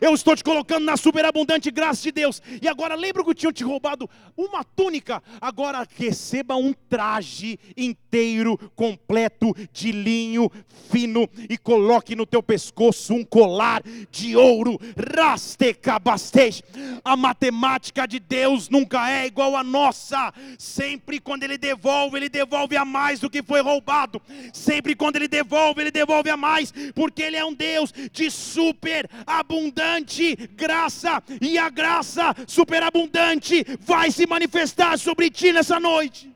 Eu estou te colocando na superabundante graça de Deus. E agora lembra que tinham te roubado uma túnica? Agora receba um traje inteiro, completo de linho fino e coloque no teu pescoço um colar de ouro. Rastecabastej. A matemática de Deus nunca é igual à nossa. Sempre quando Ele devolve, Ele devolve a mais do que foi roubado. Sempre quando Ele devolve, Ele devolve a mais, porque Ele é um Deus de super abundante graça, e a graça superabundante vai se manifestar sobre ti nessa noite.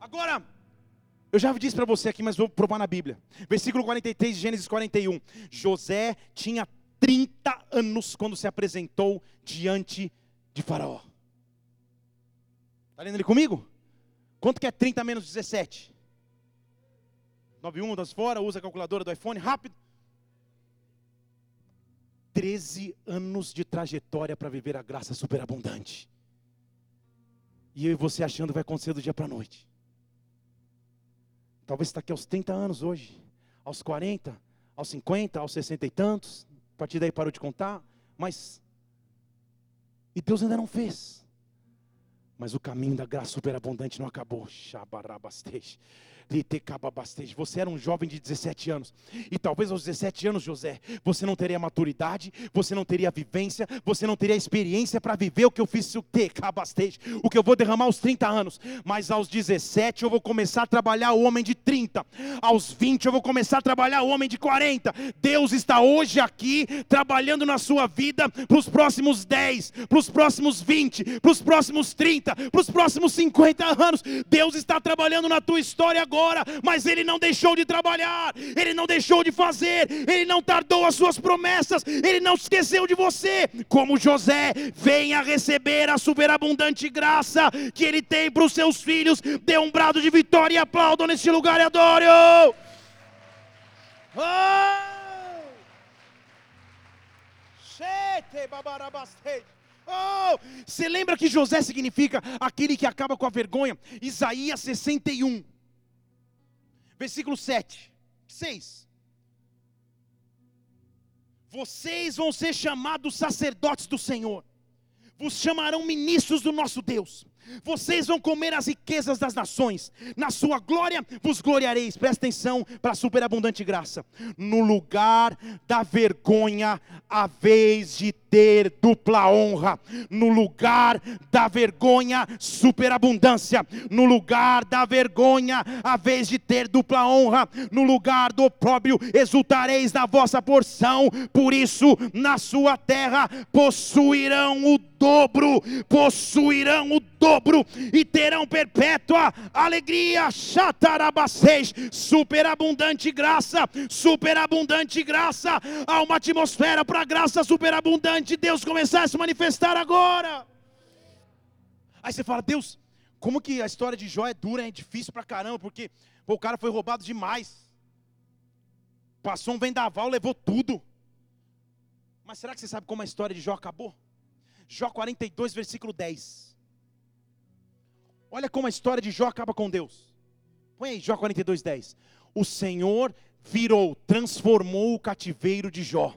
Agora, eu já disse para você aqui, mas vou provar na Bíblia. Versículo 43 de Gênesis 41. José tinha 30 anos quando se apresentou diante de Faraó. Está lendo ele comigo? Quanto que é 30 menos 17? 91 das fora, usa a calculadora do iPhone, rápido. 13 anos de trajetória para viver a graça superabundante. E eu e você achando que vai acontecer do dia para a noite. Talvez está aqui aos 30 anos hoje, aos 40, aos 50, aos 60 e tantos. A partir daí parou de contar. Mas. E Deus ainda não fez. Mas o caminho da graça superabundante não acabou. Shabarabastej. Você era um jovem de 17 anos. E talvez aos 17 anos, José, você não teria maturidade, você não teria vivência, você não teria experiência para viver o que eu fiz o que eu vou derramar aos 30 anos. Mas aos 17 eu vou começar a trabalhar o homem de 30. Aos 20 eu vou começar a trabalhar o homem de 40. Deus está hoje aqui trabalhando na sua vida para os próximos 10, para os próximos 20, para os próximos 30, para os próximos 50 anos. Deus está trabalhando na tua história agora agora, mas ele não deixou de trabalhar, ele não deixou de fazer, ele não tardou as suas promessas, ele não esqueceu de você. Como José, venha receber a superabundante graça que ele tem para os seus filhos. Dê um brado de vitória e aplaudam neste lugar e adore. Oh! Oh, você lembra que José significa aquele que acaba com a vergonha? Isaías 61 versículo 7, 6. Vocês vão ser chamados sacerdotes do Senhor, vos chamarão ministros do nosso Deus. Vocês vão comer as riquezas das nações, na sua glória vos gloriareis. Presta atenção para a superabundante graça. No lugar da vergonha, a vez de ter dupla honra. No lugar da vergonha, superabundância. No lugar da vergonha, a vez de ter dupla honra. No lugar do opróbrio, exultareis na vossa porção. Por isso, na sua terra possuirão o dobro, possuirão o dobro e terão perpétua alegria. Chatarabacês, superabundante graça, superabundante graça. Há uma atmosfera para graça superabundante de Deus começar a se manifestar agora. Aí você fala, Deus, como que a história de Jó é dura, é difícil pra caramba, porque pô, o cara foi roubado demais. Passou um vendaval, levou tudo. Mas será que você sabe como a história de Jó acabou? Jó 42, versículo 10. Olha como a história de Jó acaba com Deus. Põe aí, Jó 42, 10. O Senhor virou, transformou o cativeiro de Jó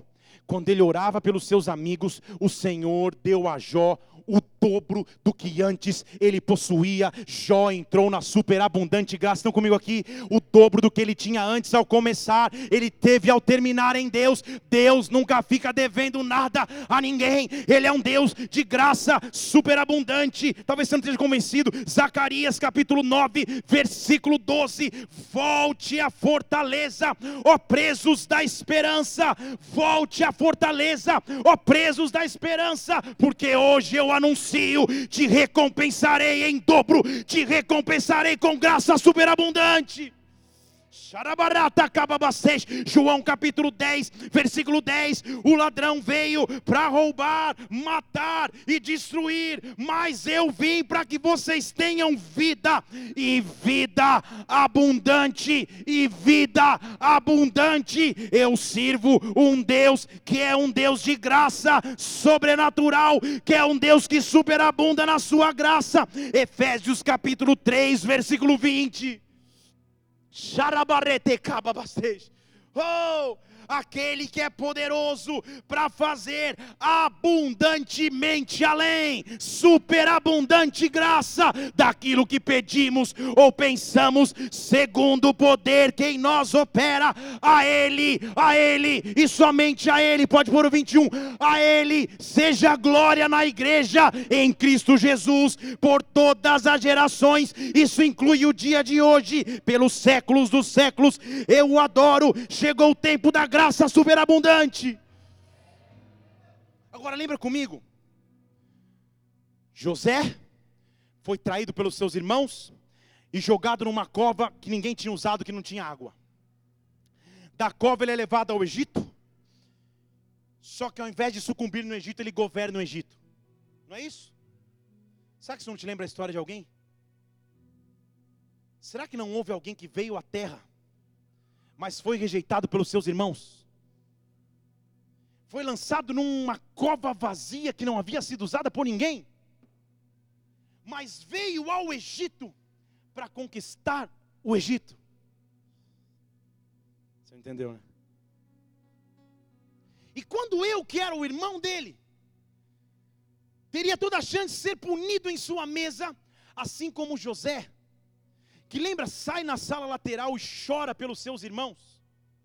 quando ele orava pelos seus amigos, o Senhor deu a Jó o dobro do que antes ele possuía. Jó entrou na superabundante graça. Estão comigo aqui? O dobro do que ele tinha antes ao começar, ele teve ao terminar em Deus. Deus nunca fica devendo nada a ninguém. Ele é um Deus de graça superabundante. Talvez você não esteja convencido. Zacarias capítulo 9, versículo 12. Volte à fortaleza, ó presos da esperança. Volte à fortaleza, ó presos da esperança, porque hoje eu anuncio: te recompensarei em dobro, te recompensarei com graça superabundante. João capítulo 10, versículo 10: O ladrão veio para roubar, matar e destruir, mas eu vim para que vocês tenham vida e vida abundante, e vida abundante. Eu sirvo um Deus que é um Deus de graça sobrenatural, que é um Deus que superabunda na sua graça. Efésios capítulo 3, versículo 20. Oh, aquele que é poderoso para fazer abundantemente além, superabundante graça daquilo que pedimos ou pensamos, segundo o poder que em nós opera, a Ele, a Ele e somente a Ele, pode pôr o 21, a Ele seja glória na igreja em Cristo Jesus por todas as gerações, isso inclui o dia de hoje, pelos séculos dos séculos, eu o adoro, chegou o tempo da graça graça superabundante. Agora lembra comigo? José foi traído pelos seus irmãos e jogado numa cova que ninguém tinha usado, que não tinha água. Da cova ele é levado ao Egito. Só que ao invés de sucumbir no Egito, ele governa o Egito. Não é isso? Será que isso não te lembra a história de alguém? Será que não houve alguém que veio à terra, mas foi rejeitado pelos seus irmãos? foi lançado numa cova vazia que não havia sido usada por ninguém, mas veio ao Egito para conquistar o Egito. Você entendeu, né? E quando eu, que era o irmão dele, teria toda a chance de ser punido em sua mesa, assim como José, que lembra, sai na sala lateral e chora pelos seus irmãos.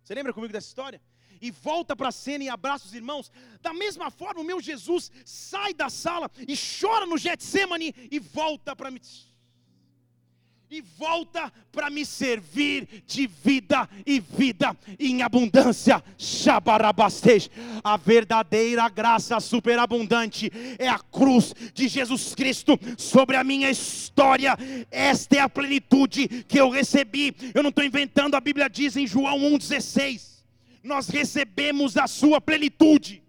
Você lembra comigo dessa história? e volta para a cena e abraça os irmãos. Da mesma forma, o meu Jesus sai da sala e chora no Getsemane e volta para me e volta para me servir de vida e vida em abundância. Shabarabastej. A verdadeira graça superabundante é a cruz de Jesus Cristo sobre a minha história. Esta é a plenitude que eu recebi. Eu não estou inventando, a Bíblia diz em João 1,16 nós recebemos a sua plenitude.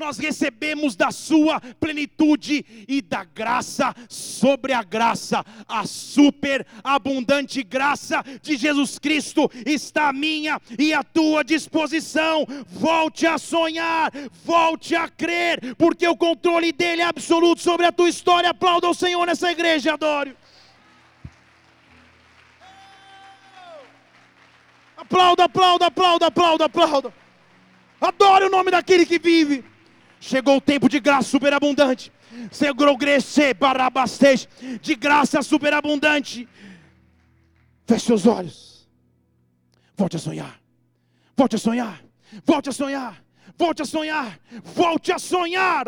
Nós recebemos da sua plenitude e da graça sobre a graça, a super abundante graça de Jesus Cristo está à minha e à tua disposição. Volte a sonhar, volte a crer, porque o controle dele é absoluto sobre a tua história. Aplauda o Senhor nessa igreja, adoro. Aplauda, aplauda, aplauda, aplauda, aplauda. Adore o nome daquele que vive. Chegou o tempo de graça superabundante. Segurou crescer barabastej. De graça superabundante. Feche seus olhos. Volte a sonhar. Volte a sonhar. Volte a sonhar. Volte a sonhar, volte a sonhar.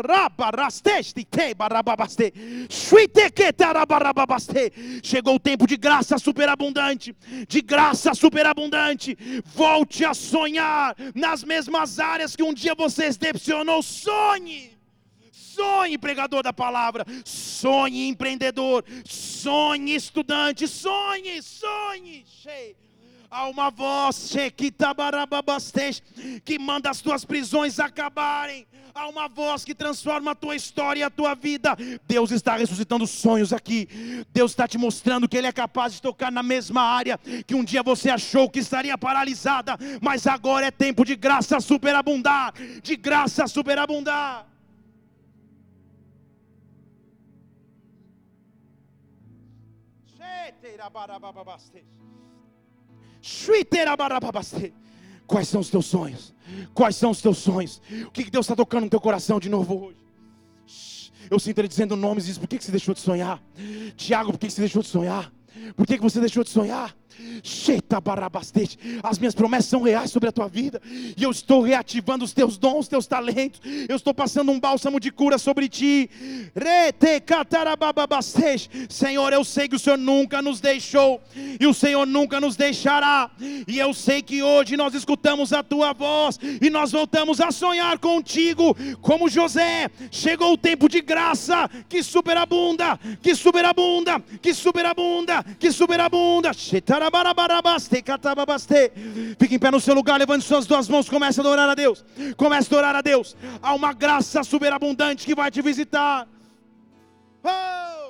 Chegou o tempo de graça superabundante, de graça superabundante. Volte a sonhar nas mesmas áreas que um dia você decepcionou. Sonhe. Sonhe, pregador da palavra. Sonhe, empreendedor. Sonhe, estudante. Sonhe, sonhe. Cheio Há uma voz que manda as tuas prisões acabarem. Há uma voz que transforma a tua história e a tua vida. Deus está ressuscitando sonhos aqui. Deus está te mostrando que Ele é capaz de tocar na mesma área que um dia você achou que estaria paralisada, mas agora é tempo de graça superabundar de graça superabundar. Quais são os teus sonhos? Quais são os teus sonhos? O que Deus está tocando no teu coração de novo hoje? Eu sinto ele dizendo nomes e diz: por que você deixou de sonhar? Tiago, por que você deixou de sonhar? Por que você deixou de sonhar? As minhas promessas são reais sobre a tua vida. E eu estou reativando os teus dons, teus talentos. Eu estou passando um bálsamo de cura sobre ti. Senhor, eu sei que o Senhor nunca nos deixou. E o Senhor nunca nos deixará. E eu sei que hoje nós escutamos a tua voz. E nós voltamos a sonhar contigo. Como José. Chegou o tempo de graça que superabunda. Que superabunda. Que superabunda. Que superabunda. Fique em pé no seu lugar, levante suas duas mãos, comece a adorar a Deus. Comece a adorar a Deus. Há uma graça superabundante que vai te visitar. Oh!